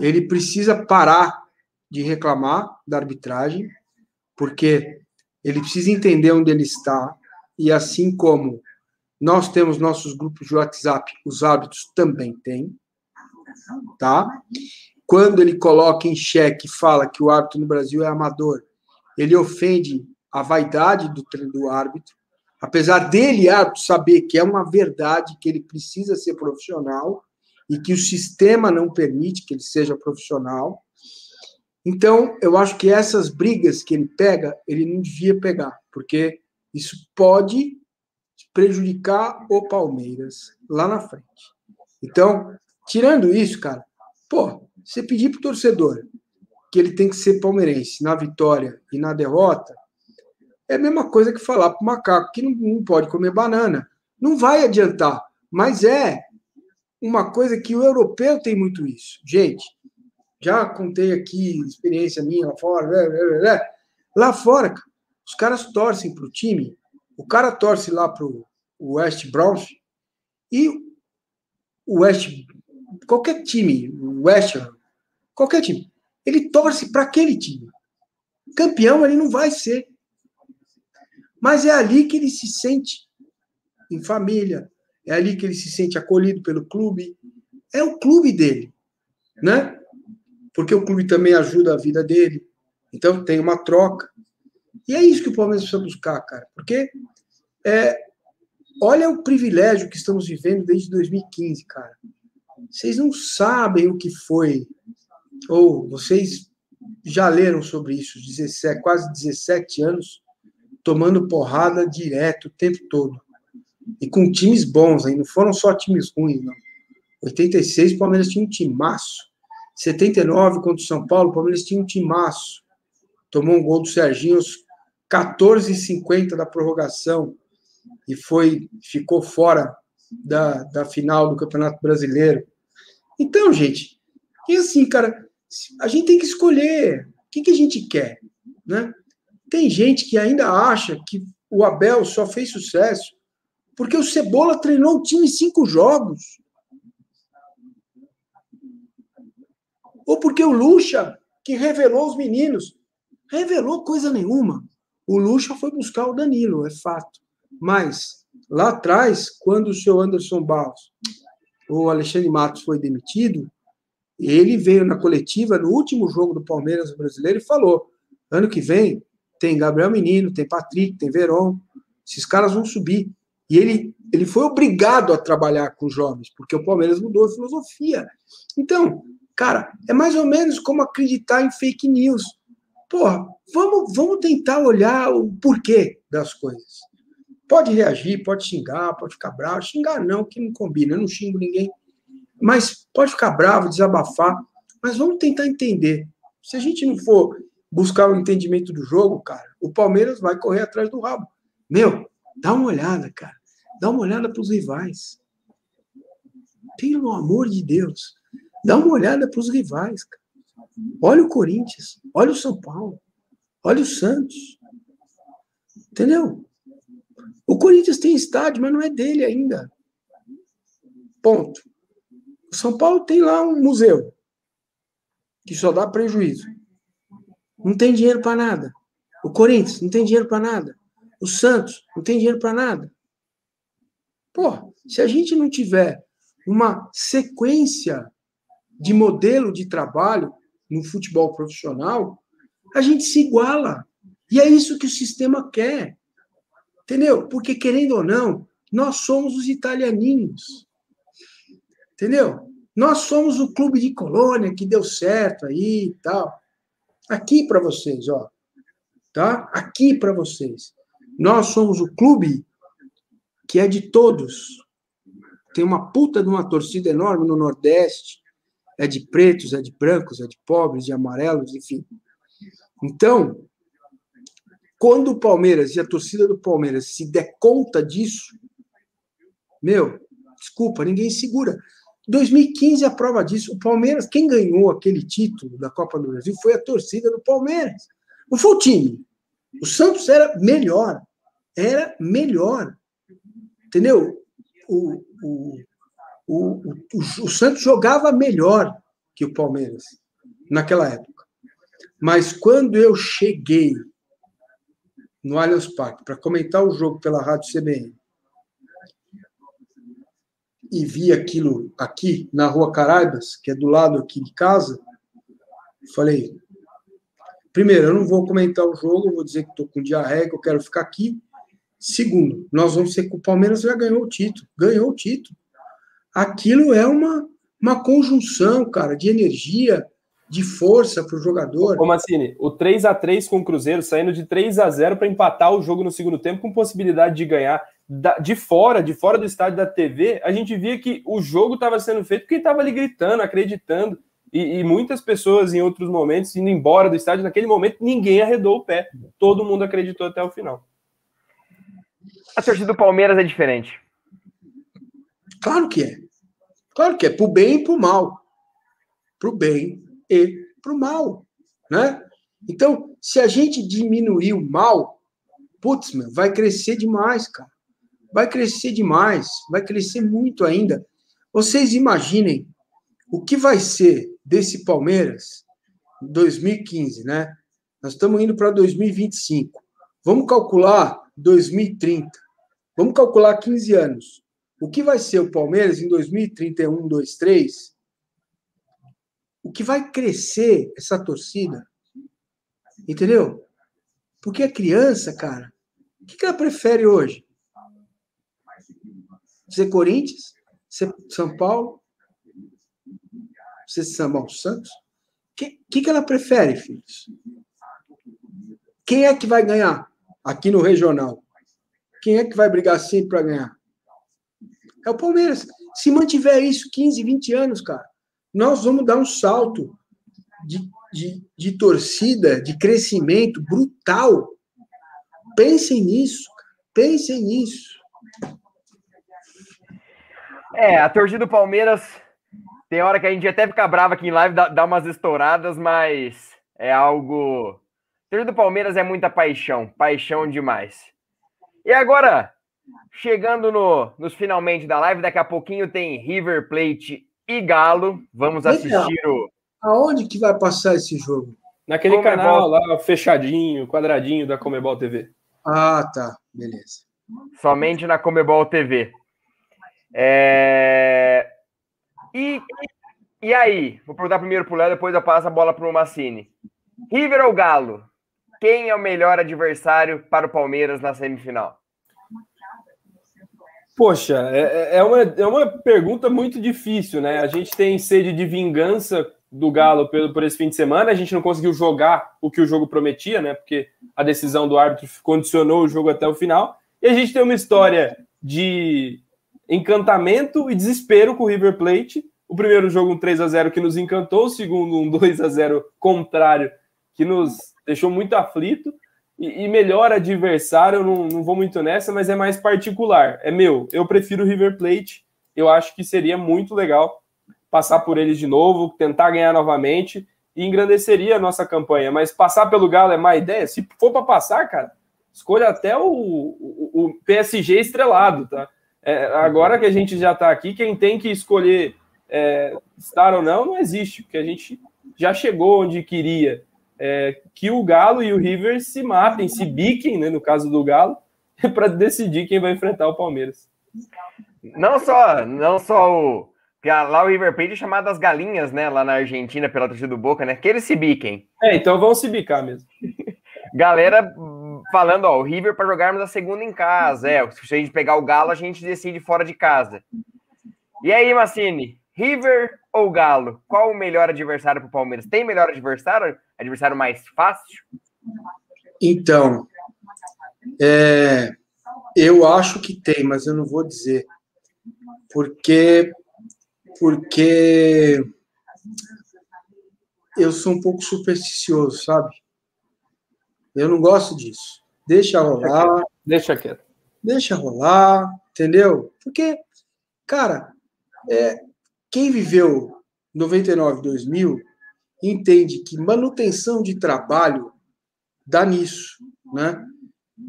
Ele precisa parar de reclamar da arbitragem, porque ele precisa entender onde ele está, e assim como nós temos nossos grupos de WhatsApp, os árbitros também têm, tá? Quando ele coloca em xeque, fala que o árbitro no Brasil é amador, ele ofende a vaidade do, do árbitro, apesar dele, árbitro, saber que é uma verdade, que ele precisa ser profissional e que o sistema não permite que ele seja profissional. Então, eu acho que essas brigas que ele pega, ele não devia pegar, porque isso pode prejudicar o Palmeiras lá na frente. Então, tirando isso, cara, pô, você pedir pro torcedor que ele tem que ser palmeirense na vitória e na derrota, é a mesma coisa que falar para o macaco que não, não pode comer banana. Não vai adiantar, mas é uma coisa que o europeu tem muito isso. Gente, já contei aqui experiência minha lá fora. Lá fora, os caras torcem para o time, o cara torce lá para o West Browns e o West, qualquer time, o West, qualquer time, ele torce para aquele time. Campeão ele não vai ser. Mas é ali que ele se sente em família, é ali que ele se sente acolhido pelo clube. É o clube dele, né? Porque o clube também ajuda a vida dele. Então tem uma troca. E é isso que o Palmeiras precisa buscar, cara. Porque é, olha o privilégio que estamos vivendo desde 2015, cara. Vocês não sabem o que foi, ou vocês já leram sobre isso, 17, quase 17 anos tomando porrada direto o tempo todo. E com times bons, aí não foram só times ruins, não. 86, o Palmeiras tinha um timaço. 79 contra o São Paulo, o Palmeiras tinha um timaço. Tomou um gol do Serginho aos 14h50 da prorrogação e foi ficou fora da, da final do Campeonato Brasileiro. Então, gente, e assim, cara, a gente tem que escolher o que, que a gente quer, né? Tem gente que ainda acha que o Abel só fez sucesso porque o Cebola treinou o time em cinco jogos. Ou porque o Lucha, que revelou os meninos, revelou coisa nenhuma. O Lucha foi buscar o Danilo, é fato. Mas, lá atrás, quando o seu Anderson Barros, o Alexandre Matos foi demitido, ele veio na coletiva no último jogo do Palmeiras brasileiro e falou: ano que vem tem Gabriel Menino, tem Patrick, tem Veron. Esses caras vão subir. E ele, ele foi obrigado a trabalhar com jovens, porque o Palmeiras mudou a filosofia. Então, cara, é mais ou menos como acreditar em fake news. Porra, vamos, vamos tentar olhar o porquê das coisas. Pode reagir, pode xingar, pode ficar bravo. Xingar não, que não combina, eu não xingo ninguém. Mas pode ficar bravo, desabafar. Mas vamos tentar entender. Se a gente não for buscar o entendimento do jogo, cara, o Palmeiras vai correr atrás do rabo. Meu, dá uma olhada, cara. Dá uma olhada para os rivais. Pelo amor de Deus. Dá uma olhada para os rivais, cara. Olha o Corinthians, olha o São Paulo, olha o Santos. Entendeu? O Corinthians tem estádio, mas não é dele ainda. Ponto. O São Paulo tem lá um museu que só dá prejuízo. Não tem dinheiro para nada. O Corinthians não tem dinheiro para nada. O Santos não tem dinheiro para nada. Pô, se a gente não tiver uma sequência de modelo de trabalho no futebol profissional, a gente se iguala. E é isso que o sistema quer. Entendeu? Porque, querendo ou não, nós somos os italianinhos. Entendeu? Nós somos o clube de colônia que deu certo aí e tal. Aqui para vocês, ó. Tá? Aqui para vocês. Nós somos o clube que é de todos. Tem uma puta de uma torcida enorme no Nordeste, é de pretos, é de brancos, é de pobres, de amarelos, enfim. Então, quando o Palmeiras e a torcida do Palmeiras se der conta disso, meu, desculpa, ninguém segura. 2015 é a prova disso. O Palmeiras, quem ganhou aquele título da Copa do Brasil foi a torcida do Palmeiras. Não foi o time. O Santos era melhor. Era melhor. Entendeu? O, o, o, o, o, Santos jogava melhor que o Palmeiras naquela época. Mas quando eu cheguei no Allianz Parque para comentar o jogo pela Rádio CBN e vi aquilo aqui na Rua Caraibas, que é do lado aqui de casa, falei: primeiro, eu não vou comentar o jogo, vou dizer que estou com diarreia, que eu quero ficar aqui. Segundo, nós vamos ser que o Palmeiras já ganhou o título, ganhou o título aquilo é uma, uma conjunção, cara, de energia, de força para o jogador. Ô Mancini, o 3 a 3 com o Cruzeiro, saindo de 3 a 0 para empatar o jogo no segundo tempo, com possibilidade de ganhar de fora, de fora do estádio da TV, a gente via que o jogo estava sendo feito porque estava ali gritando, acreditando. E, e, muitas pessoas, em outros momentos, indo embora do estádio, naquele momento, ninguém arredou o pé. Todo mundo acreditou até o final. A torcida do Palmeiras é diferente. Claro que é. Claro que é para o bem e para o mal. Para o bem e para o mal. Né? Então, se a gente diminuir o mal, putz, meu, vai crescer demais, cara. Vai crescer demais. Vai crescer muito ainda. Vocês imaginem o que vai ser desse Palmeiras em 2015, né? Nós estamos indo para 2025. Vamos calcular 2030. Vamos calcular 15 anos. O que vai ser o Palmeiras em 2031, 23? O que vai crescer essa torcida? Entendeu? Porque a criança, cara, o que ela prefere hoje? Ser Corinthians? Ser São Paulo? Ser São Santos? O que, que, que ela prefere, filhos? Quem é que vai ganhar aqui no regional? Quem é que vai brigar sempre para ganhar? É o Palmeiras. Se mantiver isso 15, 20 anos, cara, nós vamos dar um salto de, de, de torcida, de crescimento brutal. Pensem nisso, pensem nisso. É, a torcida do Palmeiras tem hora que a gente até fica brava aqui em live, dá, dá umas estouradas, mas é algo. A torcida do Palmeiras é muita paixão, paixão demais. E agora, Chegando no, nos finalmente da live, daqui a pouquinho tem River Plate e Galo. Vamos assistir o. Aonde que vai passar esse jogo? Naquele Comebol... canal lá, fechadinho, quadradinho da Comebol TV. Ah, tá. Beleza. Somente na Comebol TV. É... E, e aí? Vou perguntar primeiro pro Léo, depois eu passo a bola pro Massini. River ou Galo? quem é o melhor adversário para o Palmeiras na semifinal? Poxa, é, é, uma, é uma pergunta muito difícil, né? A gente tem sede de vingança do Galo por, por esse fim de semana. A gente não conseguiu jogar o que o jogo prometia, né? Porque a decisão do árbitro condicionou o jogo até o final. E a gente tem uma história de encantamento e desespero com o River Plate. O primeiro jogo um 3 a 0 que nos encantou, o segundo um 2 a 0 contrário que nos deixou muito aflito. E, e melhor adversário, eu não, não vou muito nessa, mas é mais particular. É meu, eu prefiro o River Plate. Eu acho que seria muito legal passar por eles de novo, tentar ganhar novamente e engrandeceria a nossa campanha. Mas passar pelo Galo é má ideia? Se for para passar, cara, escolha até o, o, o PSG estrelado, tá? É, agora que a gente já está aqui, quem tem que escolher é, estar ou não, não existe, porque a gente já chegou onde queria. É, que o Galo e o River se matem, se biquem, né, no caso do Galo, para decidir quem vai enfrentar o Palmeiras. Não só, não só o. Lá o River Plate é chamado as galinhas, né? Lá na Argentina, pela torcida do Boca, né? Que eles se biquem. É, então vão se bicar mesmo. Galera falando, ó, o River para jogarmos a segunda em casa. É, se a gente pegar o Galo, a gente decide fora de casa. E aí, Massini, River ou Galo? Qual o melhor adversário para o Palmeiras? Tem melhor adversário? Adversário mais fácil? Então, é, eu acho que tem, mas eu não vou dizer. Porque, porque eu sou um pouco supersticioso, sabe? Eu não gosto disso. Deixa rolar. Deixa quieto. Deixa rolar, entendeu? Porque, cara, é, quem viveu 99, 2000, entende que manutenção de trabalho dá nisso, né?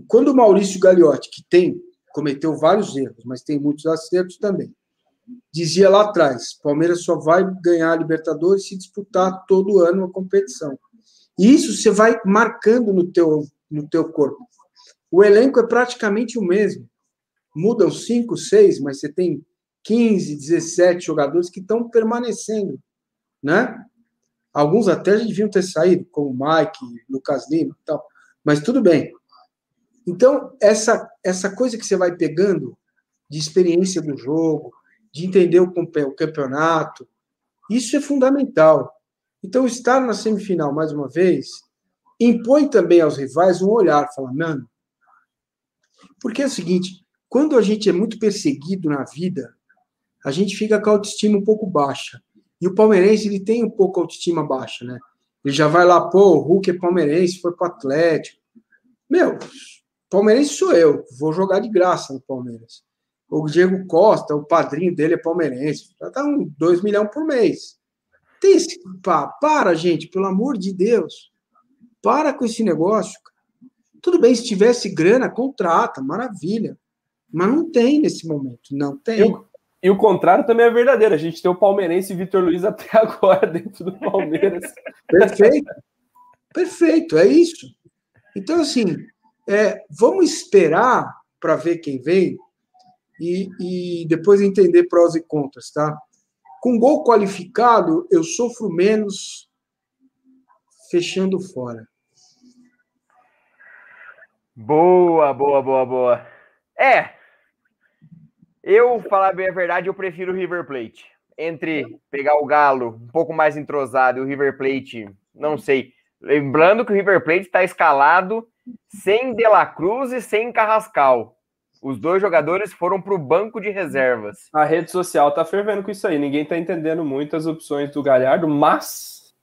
Quando o Maurício Gagliotti, que tem, cometeu vários erros, mas tem muitos acertos também, dizia lá atrás, Palmeiras só vai ganhar a Libertadores se disputar todo ano a competição. E isso você vai marcando no teu, no teu corpo. O elenco é praticamente o mesmo. Mudam cinco, seis, mas você tem 15, 17 jogadores que estão permanecendo, né? Alguns até já deviam ter saído, como o Mike, Lucas Lima e tal. Mas tudo bem. Então, essa, essa coisa que você vai pegando de experiência do jogo, de entender o, o campeonato, isso é fundamental. Então, estar na semifinal mais uma vez impõe também aos rivais um olhar, falar, mano. Porque é o seguinte: quando a gente é muito perseguido na vida, a gente fica com a autoestima um pouco baixa. E o palmeirense, ele tem um pouco a autoestima baixa, né? Ele já vai lá, pô, o Hulk é palmeirense, foi pro Atlético. Meu, palmeirense sou eu, vou jogar de graça no Palmeiras. O Diego Costa, o padrinho dele é palmeirense, já tá um 2 milhões por mês. Tem esse, pá, para, gente, pelo amor de Deus. Para com esse negócio. Tudo bem, se tivesse grana, contrata, maravilha. Mas não tem nesse momento, não tem. Eu, e o contrário também é verdadeiro. A gente tem o palmeirense Vitor Luiz até agora dentro do Palmeiras. Perfeito. Perfeito, é isso. Então, assim, é, vamos esperar para ver quem vem e, e depois entender prós e contras, tá? Com gol qualificado, eu sofro menos fechando fora. Boa, boa, boa, boa. É. Eu, falar bem a verdade, eu prefiro o River Plate. Entre pegar o Galo um pouco mais entrosado e o River Plate, não sei. Lembrando que o River Plate está escalado sem De La Cruz e sem Carrascal. Os dois jogadores foram para o banco de reservas. A rede social tá fervendo com isso aí. Ninguém tá entendendo muito as opções do Galhardo, mas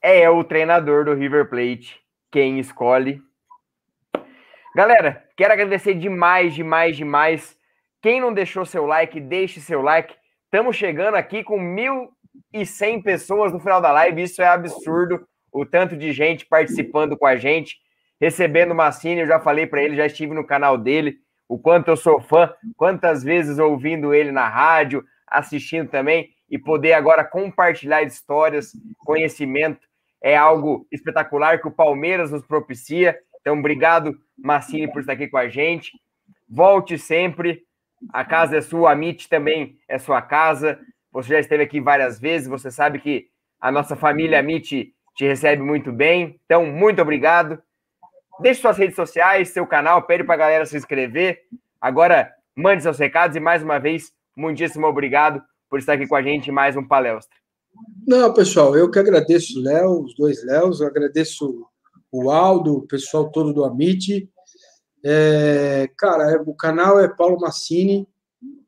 é o treinador do River Plate quem escolhe. Galera, quero agradecer demais, demais, demais. Quem não deixou seu like, deixe seu like. Estamos chegando aqui com 1.100 pessoas no final da live. Isso é absurdo. O tanto de gente participando com a gente, recebendo Massini. Eu já falei para ele, já estive no canal dele o quanto eu sou fã, quantas vezes ouvindo ele na rádio, assistindo também, e poder agora compartilhar histórias, conhecimento, é algo espetacular que o Palmeiras nos propicia. Então, obrigado, Massini, por estar aqui com a gente. Volte sempre. A casa é sua, a MIT também é sua casa. Você já esteve aqui várias vezes, você sabe que a nossa família MIT te recebe muito bem. Então, muito obrigado. deixe suas redes sociais, seu canal, pede para a galera se inscrever. Agora, mande seus recados e mais uma vez, muitíssimo obrigado por estar aqui com a gente em mais um palestra. Não, pessoal, eu que agradeço o Léo, os dois Léos, eu agradeço o Aldo, o pessoal todo do Amit. É, cara, é, o canal é Paulo Massini,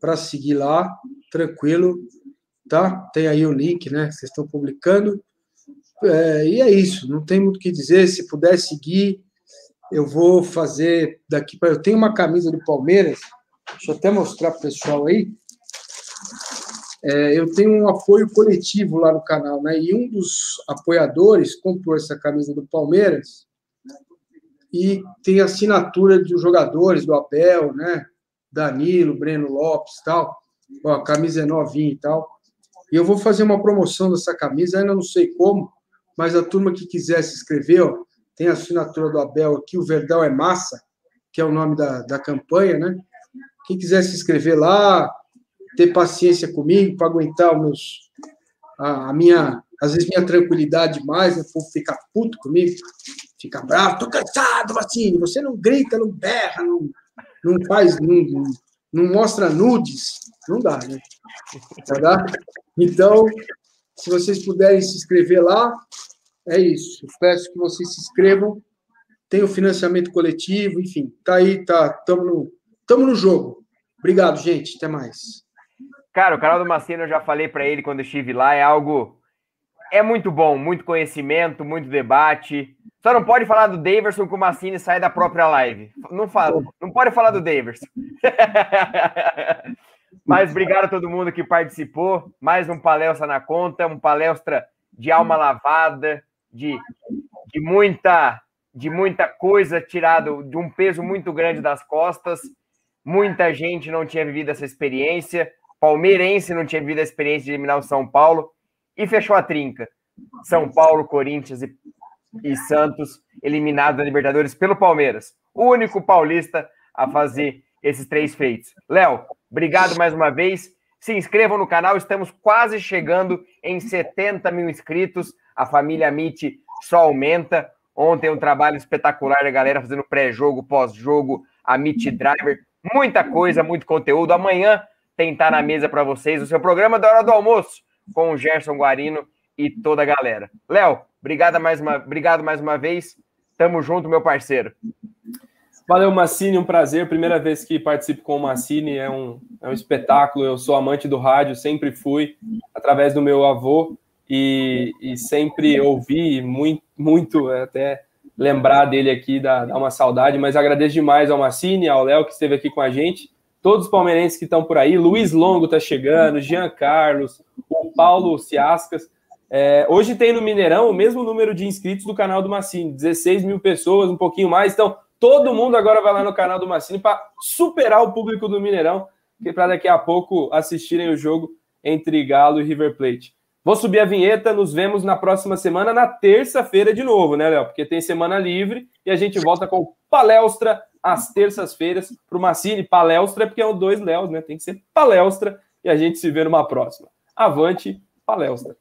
para seguir lá, tranquilo, tá? Tem aí o link, né? Vocês estão publicando. É, e é isso, não tem muito o que dizer. Se puder seguir, eu vou fazer daqui para. Eu tenho uma camisa do Palmeiras, deixa eu até mostrar para o pessoal aí. É, eu tenho um apoio coletivo lá no canal, né? E um dos apoiadores comprou essa camisa do Palmeiras e tem assinatura dos jogadores, do Abel, né? Danilo, Breno Lopes tal. Ó, a camisa é novinha e tal. E eu vou fazer uma promoção dessa camisa, ainda não sei como, mas a turma que quiser se inscrever, ó, tem a assinatura do Abel aqui, o Verdão é Massa, que é o nome da, da campanha, né? Quem quiser se inscrever lá, ter paciência comigo para aguentar os meus, a, a, minha, às vezes minha tranquilidade mais, né? o povo fica puto comigo, fica bravo, tô cansado, assim, você não grita, não berra, não, não faz, não, não mostra nudes, não dá, né? Tá? Então, se vocês puderem se inscrever lá, é isso. Eu peço que vocês se inscrevam. Tem o financiamento coletivo, enfim, tá aí, tá, estamos no, tamo no jogo. Obrigado, gente. Até mais. Cara, o canal do Maceno eu já falei para ele quando estive lá, é algo é muito bom, muito conhecimento, muito debate. Só não pode falar do Daverson que o Massini sai da própria live. Não fala, não pode falar do Daverson. Mas obrigado a todo mundo que participou. Mais um palestra na conta, um palestra de alma lavada, de, de muita de muita coisa tirado de um peso muito grande das costas. Muita gente não tinha vivido essa experiência. Palmeirense não tinha vivido a experiência de eliminar o São Paulo e fechou a trinca. São Paulo, Corinthians e, e Santos eliminados da Libertadores pelo Palmeiras. O único paulista a fazer esses três feitos. Léo, obrigado mais uma vez. Se inscrevam no canal, estamos quase chegando em 70 mil inscritos. A família Mit só aumenta. Ontem um trabalho espetacular da galera fazendo pré-jogo, pós-jogo, a Mit Driver. Muita coisa, muito conteúdo. Amanhã tem na Mesa para vocês, o seu programa da hora do almoço com o Gerson Guarino e toda a galera. Léo, obrigado mais uma, obrigado mais uma vez. Tamo junto, meu parceiro. Valeu, Massini, um prazer. Primeira vez que participo com o Massini, é um, é um espetáculo. Eu sou amante do rádio, sempre fui, através do meu avô, e, e sempre ouvi muito, muito, até lembrar dele aqui dá, dá uma saudade, mas agradeço demais ao Massini, ao Léo que esteve aqui com a gente todos os palmeirenses que estão por aí. Luiz Longo está chegando, Jean Carlos, o Paulo Ciascas. É, hoje tem no Mineirão o mesmo número de inscritos do canal do Massini, 16 mil pessoas, um pouquinho mais. Então, todo mundo agora vai lá no canal do Massini para superar o público do Mineirão, para daqui a pouco assistirem o jogo entre Galo e River Plate. Vou subir a vinheta, nos vemos na próxima semana, na terça-feira de novo, né, Léo? Porque tem semana livre e a gente volta com palestra às terças-feiras para o Massini. Palestra, porque é o dois Léos, né? Tem que ser palestra e a gente se vê numa próxima. Avante, palestra.